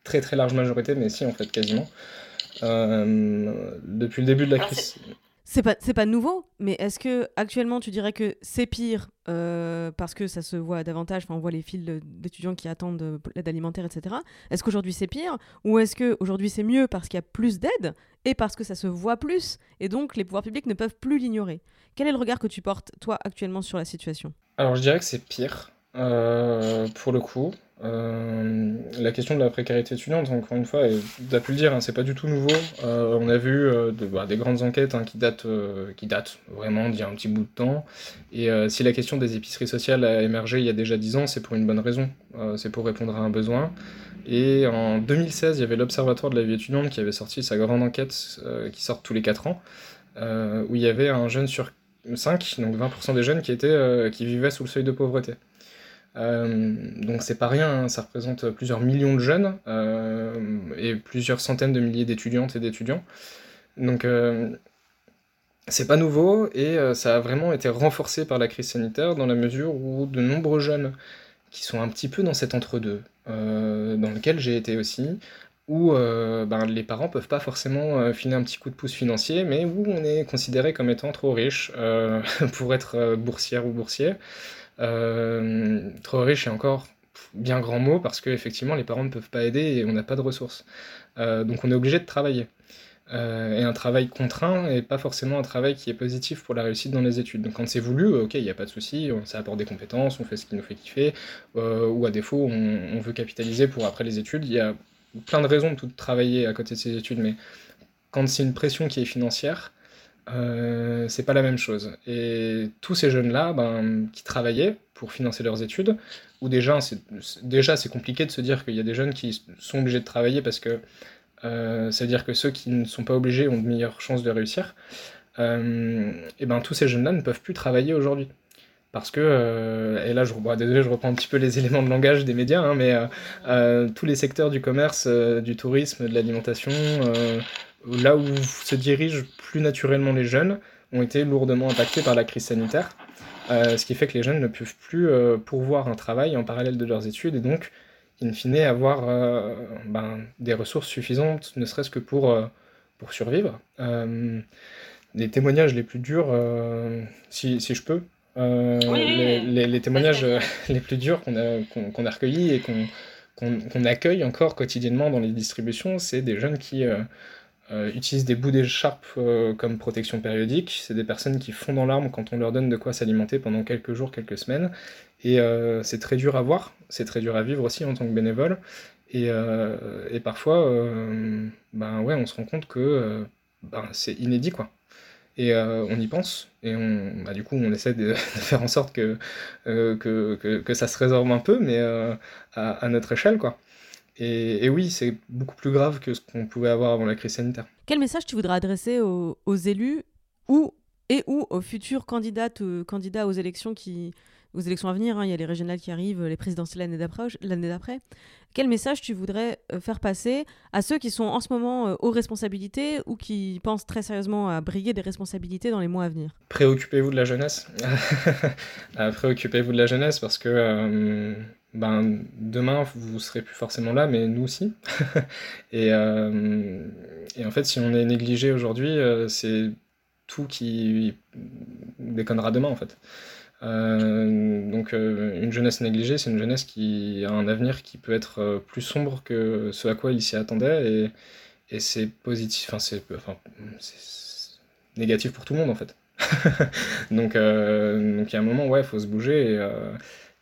très très large majorité, mais si en fait quasiment. Euh, depuis le début de la crise. C'est pas, c'est pas nouveau, mais est-ce que actuellement tu dirais que c'est pire euh, parce que ça se voit davantage, enfin on voit les files d'étudiants qui attendent l'aide alimentaire, etc. Est-ce qu'aujourd'hui c'est pire ou est-ce qu'aujourd'hui c'est mieux parce qu'il y a plus d'aide et parce que ça se voit plus et donc les pouvoirs publics ne peuvent plus l'ignorer? Quel est le regard que tu portes toi actuellement sur la situation? Alors je dirais que c'est pire euh, pour le coup. Euh, la question de la précarité étudiante, encore une fois, tu as pu le dire, hein, c'est pas du tout nouveau. Euh, on a vu bah, des grandes enquêtes hein, qui, datent, qui datent vraiment d'il y a un petit bout de temps. Et si la question des épiceries sociales a émergé il y a déjà 10 ans, c'est pour une bonne raison. c'est pour répondre à un besoin. Et en 2016, il y avait l'Observatoire de la vie étudiante qui avait sorti sa grande enquête qui sort tous les 4 ans, où il y avait un jeune sur 5, donc 20% des jeunes qui, qui vivaient sous le seuil de pauvreté. Euh, donc c'est pas rien, hein, ça représente plusieurs millions de jeunes euh, et plusieurs centaines de milliers d'étudiantes et d'étudiants. Donc euh, c'est pas nouveau et ça a vraiment été renforcé par la crise sanitaire dans la mesure où de nombreux jeunes qui sont un petit peu dans cet entre-deux, dans lequel j'ai été aussi, où ben, les parents peuvent pas forcément filer un petit coup de pouce financier, mais où on est considéré comme étant trop riche (laughs) pour être boursière ou boursier. Euh, trop riche est encore bien grand mot parce qu'effectivement les parents ne peuvent pas aider et on n'a pas de ressources. Euh, donc on est obligé de travailler. Euh, et un travail contraint et pas forcément un travail qui est positif pour la réussite dans les études. Donc quand c'est voulu, ok, il n'y a pas de souci, ça apporte des compétences, on fait ce qui nous fait kiffer, ou à défaut, on, veut capitaliser pour après les études. Il y a plein de raisons de tout travailler à côté de ces études, mais quand c'est une pression qui est financière, euh, c'est pas la même chose. Et tous ces jeunes-là, ben, qui travaillaient pour financer leurs études, ou déjà, c'est, déjà c'est compliqué de se dire qu'il y a des jeunes qui sont obligés de travailler parce que euh, ça veut dire que ceux qui ne sont pas obligés ont de meilleures chances de réussir. Euh, et ben tous ces jeunes-là ne peuvent plus travailler aujourd'hui. Parce que, et là, je, reprends un petit peu les (laughs) éléments de langage des médias, hein, mais tous les secteurs du commerce, du tourisme, de l'alimentation, là où se dirigent plus naturellement les jeunes, ont été lourdement impactés par la crise sanitaire. Euh, ce qui fait que les jeunes ne peuvent plus euh, pourvoir un travail en parallèle de leurs études et donc, in fine, avoir euh, ben, des ressources suffisantes, ne serait-ce que pour, pour survivre. les témoignages les plus durs, si, si, je peux, les, les, témoignages (laughs) les plus durs qu'on a, qu'on a recueillis et qu'on accueille encore quotidiennement dans les distributions, c'est des jeunes qui euh, utilisent des bouts d'écharpe euh, comme protection périodique. C'est des personnes qui font dans l'arme quand on leur donne de quoi s'alimenter pendant quelques jours, quelques semaines. Et euh, c'est très dur à voir, c'est très dur à vivre aussi en tant que bénévole. Et, et parfois, ben ouais, on se rend compte que ben, c'est inédit, quoi et on y pense et on, bah, du coup on essaie de, (laughs) faire en sorte que, que, que, que, ça se résorbe un peu mais à, à, notre échelle quoi. Et, oui, c'est beaucoup plus grave que ce qu'on pouvait avoir avant la crise sanitaire. Quel message tu voudrais adresser aux, aux élus ou et ou aux futurs candidates, candidats aux élections qui aux élections à venir, hein, il y a les régionales qui arrivent, les présidentielles l'année d'après. Quel message tu voudrais euh, faire passer à ceux qui sont en ce moment euh, aux responsabilités ou qui pensent très sérieusement à briguer des responsabilités dans les mois à venir? Préoccupez-vous de la jeunesse. (laughs) Euh, préoccupez-vous de la jeunesse parce que ben, demain, vous serez plus forcément là, mais nous aussi. (laughs) et, et, en fait, si on est négligé aujourd'hui, c'est tout qui déconnera demain en fait. Euh, donc euh, une jeunesse négligée, c'est une jeunesse qui a un avenir qui peut être euh, plus sombre que ce à quoi il s'y attendait et, c'est positif, enfin c'est négatif pour tout le monde en fait. (laughs) donc, il y a un moment, ouais, il faut se bouger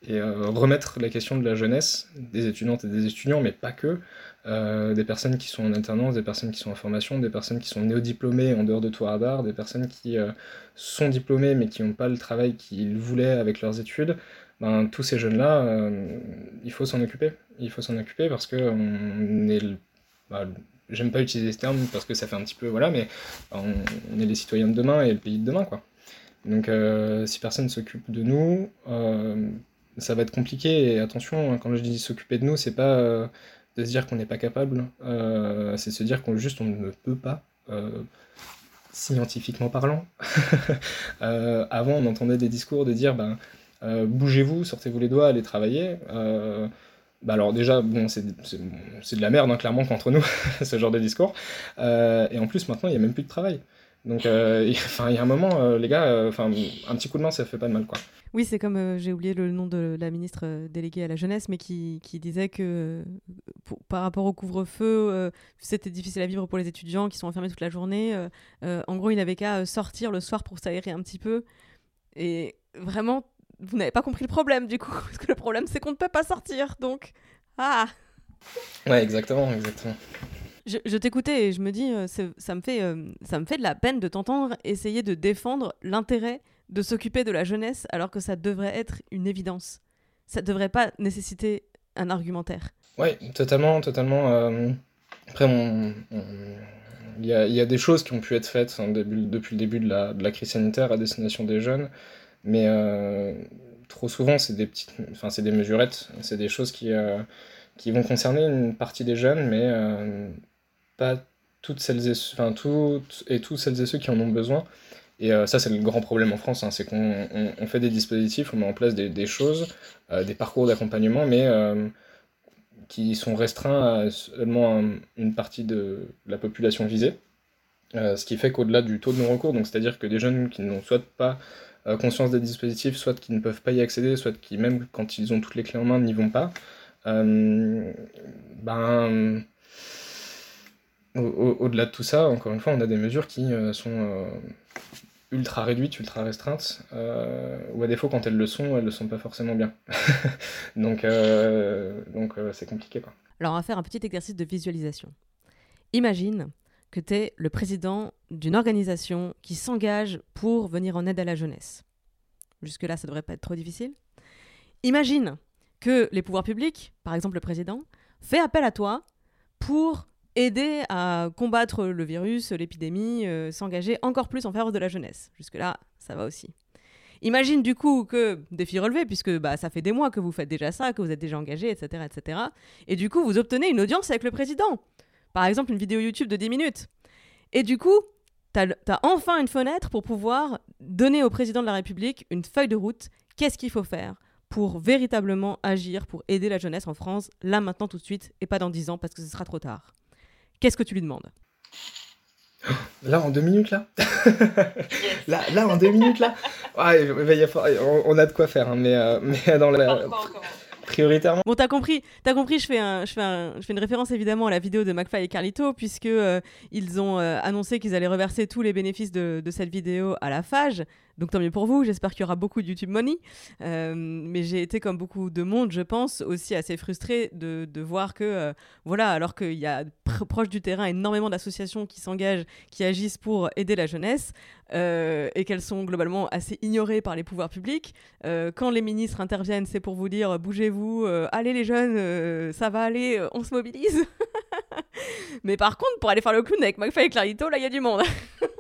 et remettre la question de la jeunesse, des étudiantes et des étudiants, mais pas que, euh, des personnes qui sont en alternance, des personnes qui sont en formation, des personnes qui sont néo-diplômées en dehors de Touradar, des personnes qui euh, sont diplômées mais qui n'ont pas le travail qu'ils voulaient avec leurs études, ben, tous ces jeunes-là, euh, il faut s'en occuper. Il faut s'en occuper parce que on est... Bah, j'aime pas utiliser ce terme parce que ça fait un petit peu... Voilà, mais on, est les citoyens de demain et le pays de demain, quoi. Donc si personne s'occupe de nous, ça va être compliqué. Et attention, hein, quand je dis s'occuper de nous, c'est pas de se dire qu'on n'est pas capable, euh, c'est se dire qu'on juste on ne peut pas, euh, scientifiquement parlant. (laughs) Euh, avant, on entendait des discours de dire ben, bougez-vous, sortez-vous les doigts, allez travailler. Bah alors déjà, bon, c'est de la merde, hein, clairement, contre nous, (laughs) ce genre de discours. et en plus, maintenant, il n'y a même plus de travail. Donc, (laughs) il y a un moment, les gars, enfin, un petit coup de main, ça fait pas de mal, quoi. Oui, c'est comme, euh, j'ai oublié le nom de la ministre euh, déléguée à la jeunesse, mais qui, qui disait que euh, par rapport au couvre-feu, c'était difficile à vivre pour les étudiants qui sont enfermés toute la journée. en gros, il n'avait qu'à sortir le soir pour s'aérer un petit peu. Et vraiment, vous n'avez pas compris le problème du coup, (laughs) parce que le problème c'est qu'on ne peut pas sortir, donc ah. Ouais, exactement, exactement. Je, je t'écoutais et je me dis, ça me fait, ça me fait de la peine de t'entendre essayer de défendre l'intérêt de s'occuper de la jeunesse alors que ça devrait être une évidence. Ça ne devrait pas nécessiter un argumentaire. Oui, totalement, totalement. Euh, après, il y, a, des choses qui ont pu être faites hein, depuis le début de la, crise sanitaire à destination des jeunes, mais euh, trop souvent, c'est des petites, enfin, c'est des mesurettes, c'est des choses qui, euh, qui vont concerner une partie des jeunes, mais pas toutes celles et, enfin, toutes et tous celles et ceux qui en ont besoin. Et euh, ça, c'est le grand problème en France, hein, c'est qu'on fait des dispositifs, on met en place des, choses, euh, des parcours d'accompagnement, mais euh, qui sont restreints à seulement une partie de la population visée. ce qui fait qu'au-delà du taux de non-recours, c'est-à-dire que des jeunes qui n'ont soit pas conscience des dispositifs, soit qui ne peuvent pas y accéder, soit qui, même quand ils ont toutes les clés en main, n'y vont pas, ben au-delà de tout ça, encore une fois, on a des mesures qui sont ultra réduites, ultra restreintes, euh, ou à défaut, quand elles le sont, elles ne le sont pas forcément bien. (laughs) donc euh, donc euh, c'est compliqué. Quoi. Alors on va faire un petit exercice de visualisation. Imagine que tu es le président d'une organisation qui s'engage pour venir en aide à la jeunesse. Jusque-là, ça devrait pas être trop difficile. Imagine que les pouvoirs publics, par exemple le président, fait appel à toi pour aider à combattre le virus, l'épidémie, euh, s'engager encore plus en faveur de la jeunesse. Jusque-là, ça va aussi. Imagine du coup que, défi relevé, puisque bah, ça fait des mois que vous faites déjà ça, que vous êtes déjà engagé, etc., etc. Et du coup, vous obtenez une audience avec le président. Par exemple, une vidéo YouTube de 10 minutes. Et du coup, tu as, enfin une fenêtre pour pouvoir donner au président de la République une feuille de route. Qu'est-ce qu'il faut faire pour véritablement agir, pour aider la jeunesse en France, là, maintenant, tout de suite, et pas dans 10 ans, parce que ce sera trop tard? Qu'est-ce que tu lui demandes? Là, en deux minutes, là? Là, là, en deux minutes, là? Ouais, on, a de quoi faire, hein, mais, euh, mais dans la... Prioritairement. Bon, t'as compris, as compris je, fais un, je, fais un, je fais une référence évidemment à la vidéo de McFly et Carlito, puisque euh, ils ont euh, annoncé qu'ils allaient reverser tous les bénéfices de, de, cette vidéo à la FAGE. Donc tant mieux pour vous, j'espère qu'il y aura beaucoup de YouTube Money. Euh, mais j'ai été, comme beaucoup de monde, je pense, aussi assez frustrée de, voir que, euh, voilà, alors qu'il y a pr- proche du terrain énormément d'associations qui s'engagent, qui agissent pour aider la jeunesse, euh, et qu'elles sont globalement assez ignorées par les pouvoirs publics. Quand les ministres interviennent, c'est pour vous dire bougez-vous, allez les jeunes, ça va aller, on se mobilise. (laughs) Mais par contre, pour aller faire le clown avec McFly et Clarito, là, il y a du monde. (laughs)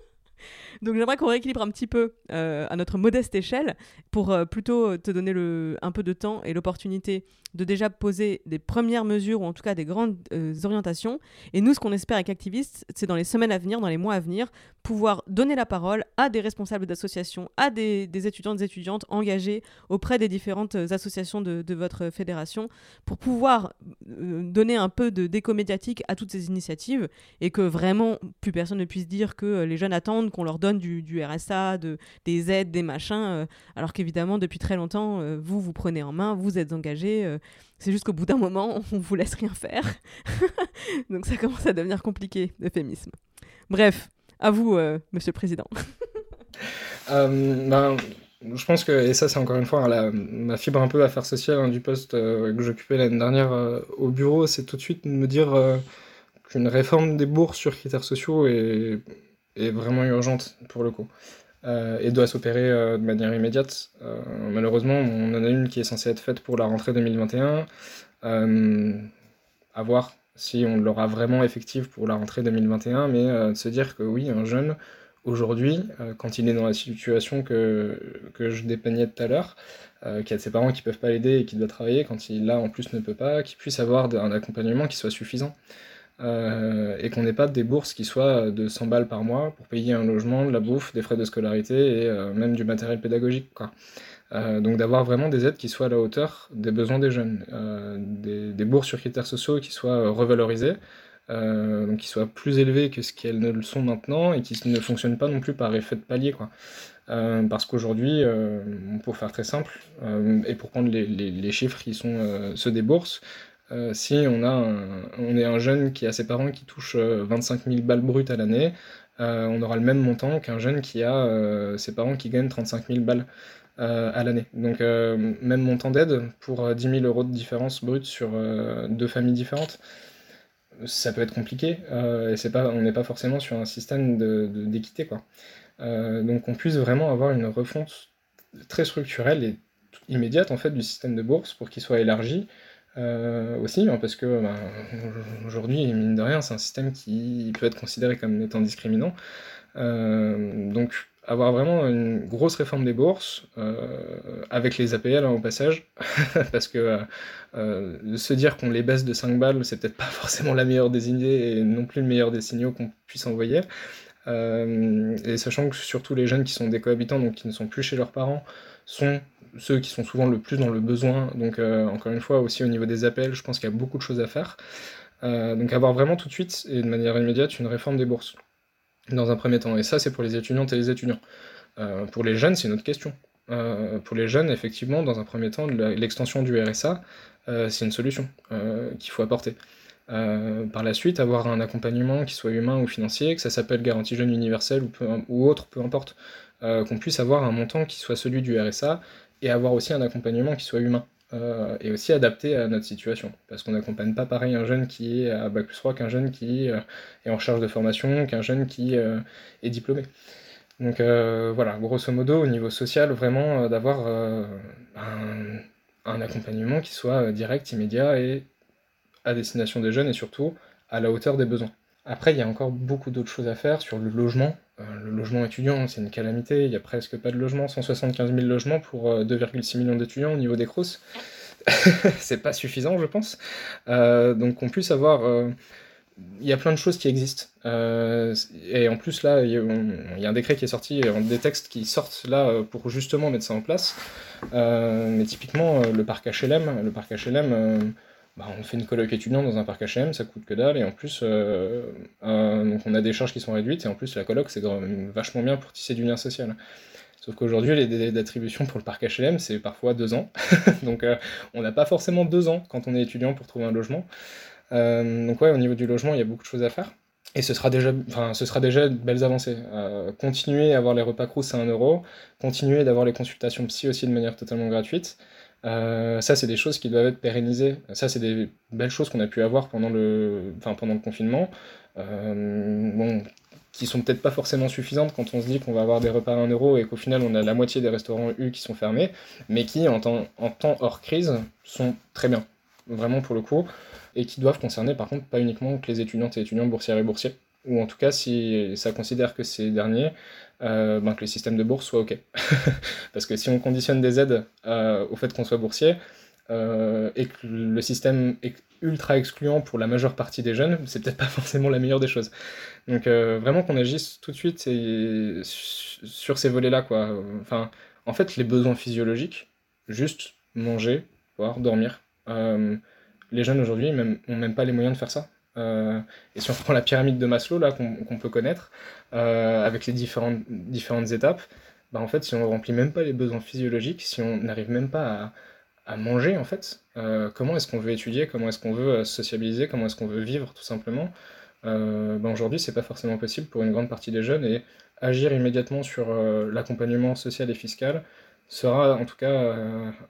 Donc j'aimerais qu'on rééquilibre un petit peu euh, à notre modeste échelle pour euh, plutôt te donner le, un peu de temps et l'opportunité de déjà poser des premières mesures ou en tout cas des grandes euh, orientations. Et nous, ce qu'on espère avec Activistes, c'est dans les semaines à venir, dans les mois à venir, pouvoir donner la parole à des responsables d'associations, à des, des étudiantes et étudiantes engagées auprès des différentes associations de, de votre fédération pour pouvoir donner un peu de déco médiatique à toutes ces initiatives et que vraiment plus personne ne puisse dire que les jeunes attendent qu'on leur donne du, du RSA, de, des aides, des machins, euh, alors qu'évidemment depuis très longtemps, euh, vous vous prenez en main, vous êtes engagés. euh, c'est juste qu'au bout d'un moment, (laughs) on vous laisse rien faire. (laughs) Donc ça commence à devenir compliqué, euphémisme. Bref, à vous, Monsieur le Président. (laughs) Ben, je pense que, et ça c'est encore une fois hein, ma fibre un peu affaires sociales hein, du poste que j'occupais l'année dernière au bureau, c'est tout de suite me dire qu'une réforme des bourses sur critères sociaux est, est vraiment urgente pour le coup. euh, et doit s'opérer euh, de manière immédiate. Euh, malheureusement, on en a une qui est censée être faite pour la rentrée 2021. Euh, à voir si on l'aura vraiment effective pour la rentrée 2021, mais de se dire que oui, un jeune, aujourd'hui, quand il est dans la situation que, que je dépeignais tout à l'heure, euh, qui a de ses parents qui peuvent pas l'aider et qui doit travailler, quand il là en plus ne peut pas, qu'il puisse avoir un accompagnement qui soit suffisant. Euh, et qu'on n'ait pas des bourses qui soient de 100 balles par mois pour payer un logement, de la bouffe, des frais de scolarité et euh, même du matériel pédagogique. Euh, donc d'avoir vraiment des aides qui soient à la hauteur des besoins des jeunes, des, bourses sur critères sociaux qui soient revalorisées, donc qui soient plus élevées que ce qu'elles ne le sont maintenant et qui ne fonctionnent pas non plus par effet de palier. Quoi. Parce qu'aujourd'hui, pour faire très simple, et pour prendre les, les- chiffres qui sont ceux des bourses, euh, si on, a on est un jeune qui a ses parents qui touchent euh, 25 000 balles brutes à l'année, euh, on aura le même montant qu'un jeune qui a euh, ses parents qui gagnent 35 000 balles euh, à l'année. Donc euh, même montant d'aide pour euh, 10 000 euros de différence brute sur euh, deux familles différentes. Ça peut être compliqué euh, et c'est pas, on n'est pas forcément sur un système de- de- d'équité. quoi. Euh, donc qu'on puisse vraiment avoir une refonte très structurelle et immédiate en fait du système de bourse pour qu'il soit élargi euh, aussi, hein, parce que ben, aujourd'hui, mine de rien, c'est un système qui peut être considéré comme étant discriminant. Euh, donc avoir vraiment une grosse réforme des bourses, euh, avec les APL hein, au passage, (laughs) parce que se dire qu'on les baisse de 5 balles, c'est peut-être pas forcément la meilleure des idées et non plus le meilleur des signaux qu'on puisse envoyer. Et sachant que surtout les jeunes qui sont des cohabitants, donc qui ne sont plus chez leurs parents, sont ceux qui sont souvent le plus dans le besoin. Donc euh, encore une fois, aussi au niveau des appels, je pense qu'il y a beaucoup de choses à faire. Euh, donc avoir vraiment tout de suite et de manière immédiate une réforme des bourses dans un premier temps. Et ça, c'est pour les étudiantes et les étudiants. Euh, pour les jeunes, c'est une autre question. Pour les jeunes, effectivement, dans un premier temps, l'extension du RSA, c'est une solution qu'il faut apporter. Par la suite, avoir un accompagnement qui soit humain ou financier, que ça s'appelle garantie jeune universelle ou, autre, peu importe, qu'on puisse avoir un montant qui soit celui du RSA et avoir aussi un accompagnement qui soit humain euh, et aussi adapté à notre situation. Parce qu'on n'accompagne pas pareil un jeune qui est à Bac plus 3 qu'un jeune qui euh, est en charge de formation, qu'un jeune qui euh, est diplômé. Donc voilà, grosso modo, au niveau social, vraiment d'avoir un, accompagnement qui soit direct, immédiat et à destination des jeunes et surtout à la hauteur des besoins. Après, il y a encore beaucoup d'autres choses à faire sur le logement. Euh, le logement étudiant, c'est une calamité, il n'y a presque pas de logement, 175 000 logements pour euh, 2,6 millions d'étudiants au niveau des CROUS. (laughs) c'est pas suffisant, je pense. Euh, donc qu'on puisse avoir... euh, il y a plein de choses qui existent. Euh, et en plus, là, il y, a, un décret qui est sorti, euh, des textes qui sortent là euh, pour justement mettre ça en place. Euh, mais typiquement, euh, le parc HLM, le parc HLM, euh, bah, on fait une coloc étudiant dans un parc HLM, ça coûte que dalle, et en plus, euh, on a des charges qui sont réduites, et en plus, la coloc, c'est vachement bien pour tisser du lien social. Sauf qu'aujourd'hui, les délais d'attribution pour le parc HLM, c'est parfois deux ans. (laughs) donc, euh, on n'a pas forcément deux ans quand on est étudiant pour trouver un logement. Euh, donc, ouais, au niveau du logement, il y a beaucoup de choses à faire. et ce sera déjà, de belles avancées. Continuer à avoir les repas crous à 1 euro, continuer d'avoir les consultations psy aussi de manière totalement gratuite. Euh, ça, c'est des choses qui doivent être pérennisées. Ça, c'est des belles choses qu'on a pu avoir pendant le, enfin, pendant le confinement. Euh, bon, qui sont peut-être pas forcément suffisantes quand on se dit qu'on va avoir des repas à 1 euro et qu'au final on a la moitié des restaurants U qui sont fermés, mais qui en temps, en temps hors crise sont très bien, vraiment pour le coup et qui doivent concerner par contre pas uniquement que les étudiantes et étudiants boursières et boursiers, ou en tout cas si ça considère que ces derniers, euh, ben, que le système de bourse soit OK. (laughs) Parce que si on conditionne des aides euh, au fait qu'on soit boursier, euh, et que le système est ultra excluant pour la majeure partie des jeunes, c'est peut-être pas (laughs) forcément la meilleure des choses. Donc vraiment qu'on agisse tout de suite sur ces volets-là, quoi. Enfin, en fait, les besoins physiologiques, juste manger, boire, dormir les jeunes aujourd'hui n'ont même pas les moyens de faire ça. Euh, et si on (laughs) prend la pyramide de Maslow là qu'on peut connaître euh, avec les différentes, différentes étapes, bah en fait si on remplit même pas les besoins physiologiques, si on n'arrive même pas à, manger en fait, euh, comment est-ce qu'on veut étudier, comment est-ce qu'on veut sociabiliser, comment est-ce qu'on veut vivre tout simplement, bah aujourd'hui c'est pas forcément possible pour une grande partie des jeunes et agir immédiatement sur l'accompagnement social et fiscal sera en tout cas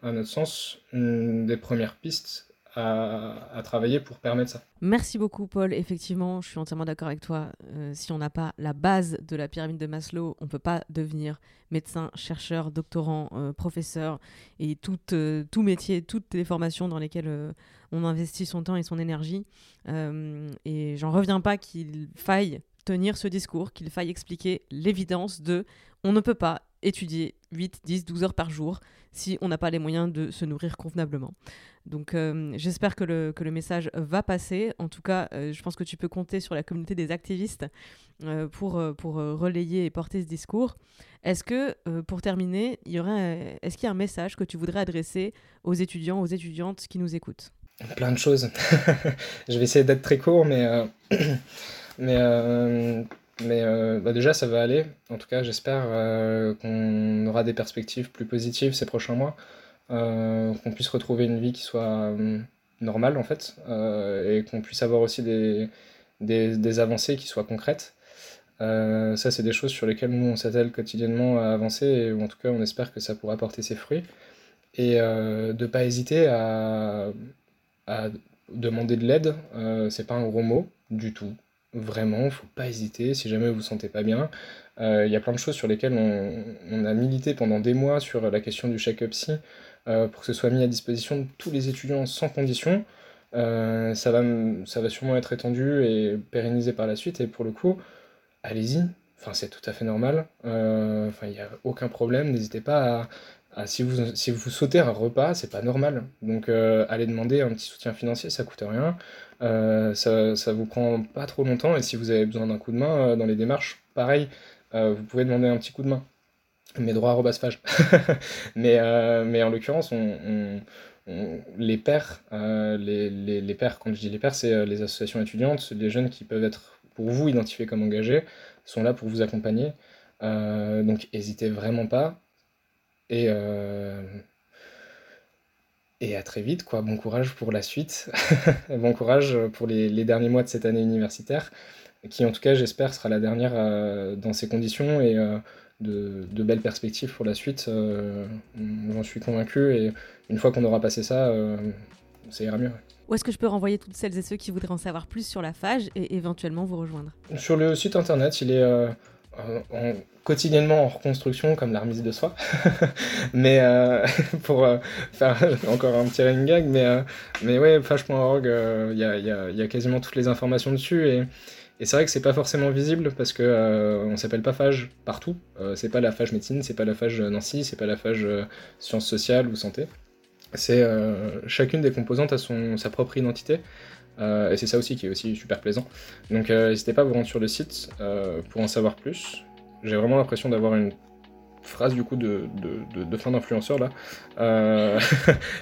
à notre sens une des premières pistes à, travailler pour permettre ça. Merci beaucoup Paul, effectivement je suis entièrement d'accord avec toi, euh, si on n'a pas la base de la pyramide de Maslow, on ne peut pas devenir médecin, chercheur, doctorant, euh, professeur et tout, euh, tout métier, toutes les formations dans lesquelles on investit son temps et son énergie. et j'en reviens pas qu'il faille tenir ce discours, qu'il faille expliquer l'évidence de on ne peut pas étudier 8, 10, 12 heures par jour si on n'a pas les moyens de se nourrir convenablement. Donc euh, j'espère que le, que le message va passer. En tout cas, euh, je pense que tu peux compter sur la communauté des activistes euh, pour, pour relayer et porter ce discours. Est-ce que, pour terminer, est-ce qu'il y a un message que tu voudrais adresser aux étudiants, aux étudiantes qui nous écoutent? Plein de choses. (laughs) je vais essayer d'être très court, mais (clears throat) mais euh, bah déjà, ça va aller. En tout cas, j'espère euh, qu'on aura des perspectives plus positives ces prochains mois, euh, qu'on puisse retrouver une vie qui soit normale en fait, et qu'on puisse avoir aussi des, des, avancées qui soient concrètes. ça, c'est des choses sur lesquelles nous, on s'attelle quotidiennement à avancer, et en tout cas, on espère que ça pourra porter ses fruits. Et de ne pas hésiter à, à demander de l'aide, c'est pas un gros mot du tout Vraiment, faut pas hésiter si jamais vous vous sentez pas bien. Euh, il y a plein de choses sur lesquelles on, a milité pendant des mois sur la question du check-up psy euh, pour que ce soit mis à disposition de tous les étudiants sans condition. Euh, ça, va, ça va sûrement être étendu et pérennisé par la suite et pour le coup, allez-y. Enfin, c'est tout à fait normal. Enfin, il n'y a aucun problème. N'hésitez pas à, ah, si, vous, si vous sautez un repas, c'est pas normal. Donc euh, allez demander un petit soutien financier, ça coûte rien. Euh, ça, ça vous prend pas trop longtemps et si vous avez besoin d'un coup de main euh, dans les démarches, pareil, vous pouvez demander un petit coup de main. (laughs) Mais droit à rebassage. mais, mais en l'occurrence, les pairs, les, les, les pairs, quand je dis les pairs, c'est les associations étudiantes, les jeunes qui peuvent être pour vous identifiés comme engagés, sont là pour vous accompagner. donc n'hésitez vraiment pas. Et, euh, et à très vite, quoi. Bon courage pour la suite. (laughs) bon courage pour les, derniers mois de cette année universitaire, qui en tout cas, j'espère, sera la dernière euh, dans ces conditions et euh, de, belles perspectives pour la suite. J'en suis convaincu. Et une fois qu'on aura passé ça, ça ira mieux. Où est-ce que je peux renvoyer toutes celles et ceux qui voudraient en savoir plus sur la FAGE et éventuellement vous rejoindre? Sur le site internet, il est en, quotidiennement en reconstruction comme la remise de soi. (laughs) mais euh, (laughs) pour euh, faire (laughs) encore un petit running gag, mais, euh, mais ouais, fage.org, il y a, y, y, a, quasiment toutes les informations dessus. Et, et c'est vrai que c'est pas forcément visible parce que on s'appelle pas Fage partout. c'est pas la Fage médecine, c'est pas la Fage Nancy, c'est pas la Fage sciences sociales ou santé. C'est chacune des composantes a son, sa propre identité. Euh, et c'est ça aussi qui est aussi super plaisant. Donc euh, n'hésitez pas à vous rendre sur le site euh, pour en savoir plus. J'ai vraiment l'impression d'avoir une phrase du coup de, de, fin d'influenceur là. (laughs)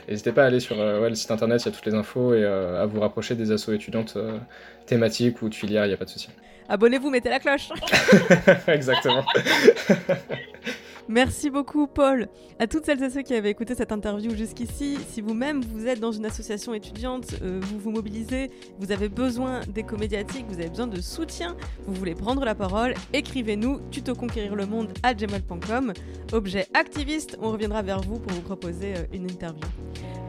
N'hésitez pas à aller sur le site internet, il y a toutes les infos et à vous rapprocher des assos étudiantes thématiques ou de filières, il n'y a pas de souci. Abonnez-vous, mettez la cloche (laughs) Exactement. (laughs) Merci beaucoup Paul. À toutes celles et ceux qui avaient écouté cette interview jusqu'ici, si vous-même vous êtes dans une association étudiante, euh, vous vous mobilisez, vous avez besoin d'éco médiatiques, vous avez besoin de soutien, vous voulez prendre la parole, écrivez-nous tutoconquérir le monde à gmail.com. Objet activiste, on reviendra vers vous pour vous proposer euh, une interview.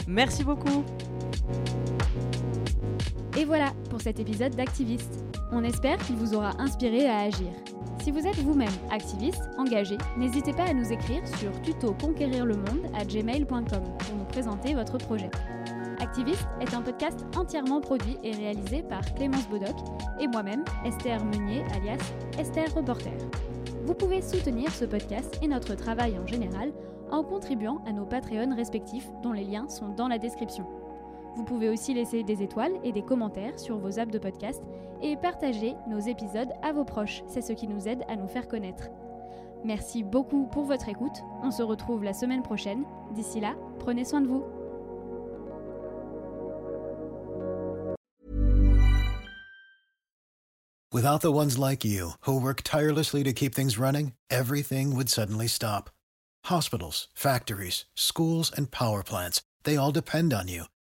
Merci beaucoup. Et voilà pour cet épisode d'Activiste. On espère qu'il vous aura inspiré à agir. Si vous êtes vous-même activiste, engagé, n'hésitez pas à nous écrire sur tutoconquérirlemonde@gmail.com pour nous présenter votre projet. Activiste est un podcast entièrement produit et réalisé par Clémence Bodoc et moi-même, Esther Meunier, alias Esther Reporter. Vous pouvez soutenir ce podcast et notre travail en général en contribuant à nos Patreons respectifs dont les liens sont dans la description. Vous pouvez aussi laisser des étoiles et des commentaires sur vos apps de podcast et partager nos épisodes à vos proches. C'est ce qui nous aide à nous faire connaître. Merci beaucoup pour votre écoute. On se retrouve la semaine prochaine. D'ici là, prenez soin de vous. Without the ones like you, who work tirelessly to keep things running, everything would suddenly stop. Hospitals, factories, schools, and power plants, they all depend on you.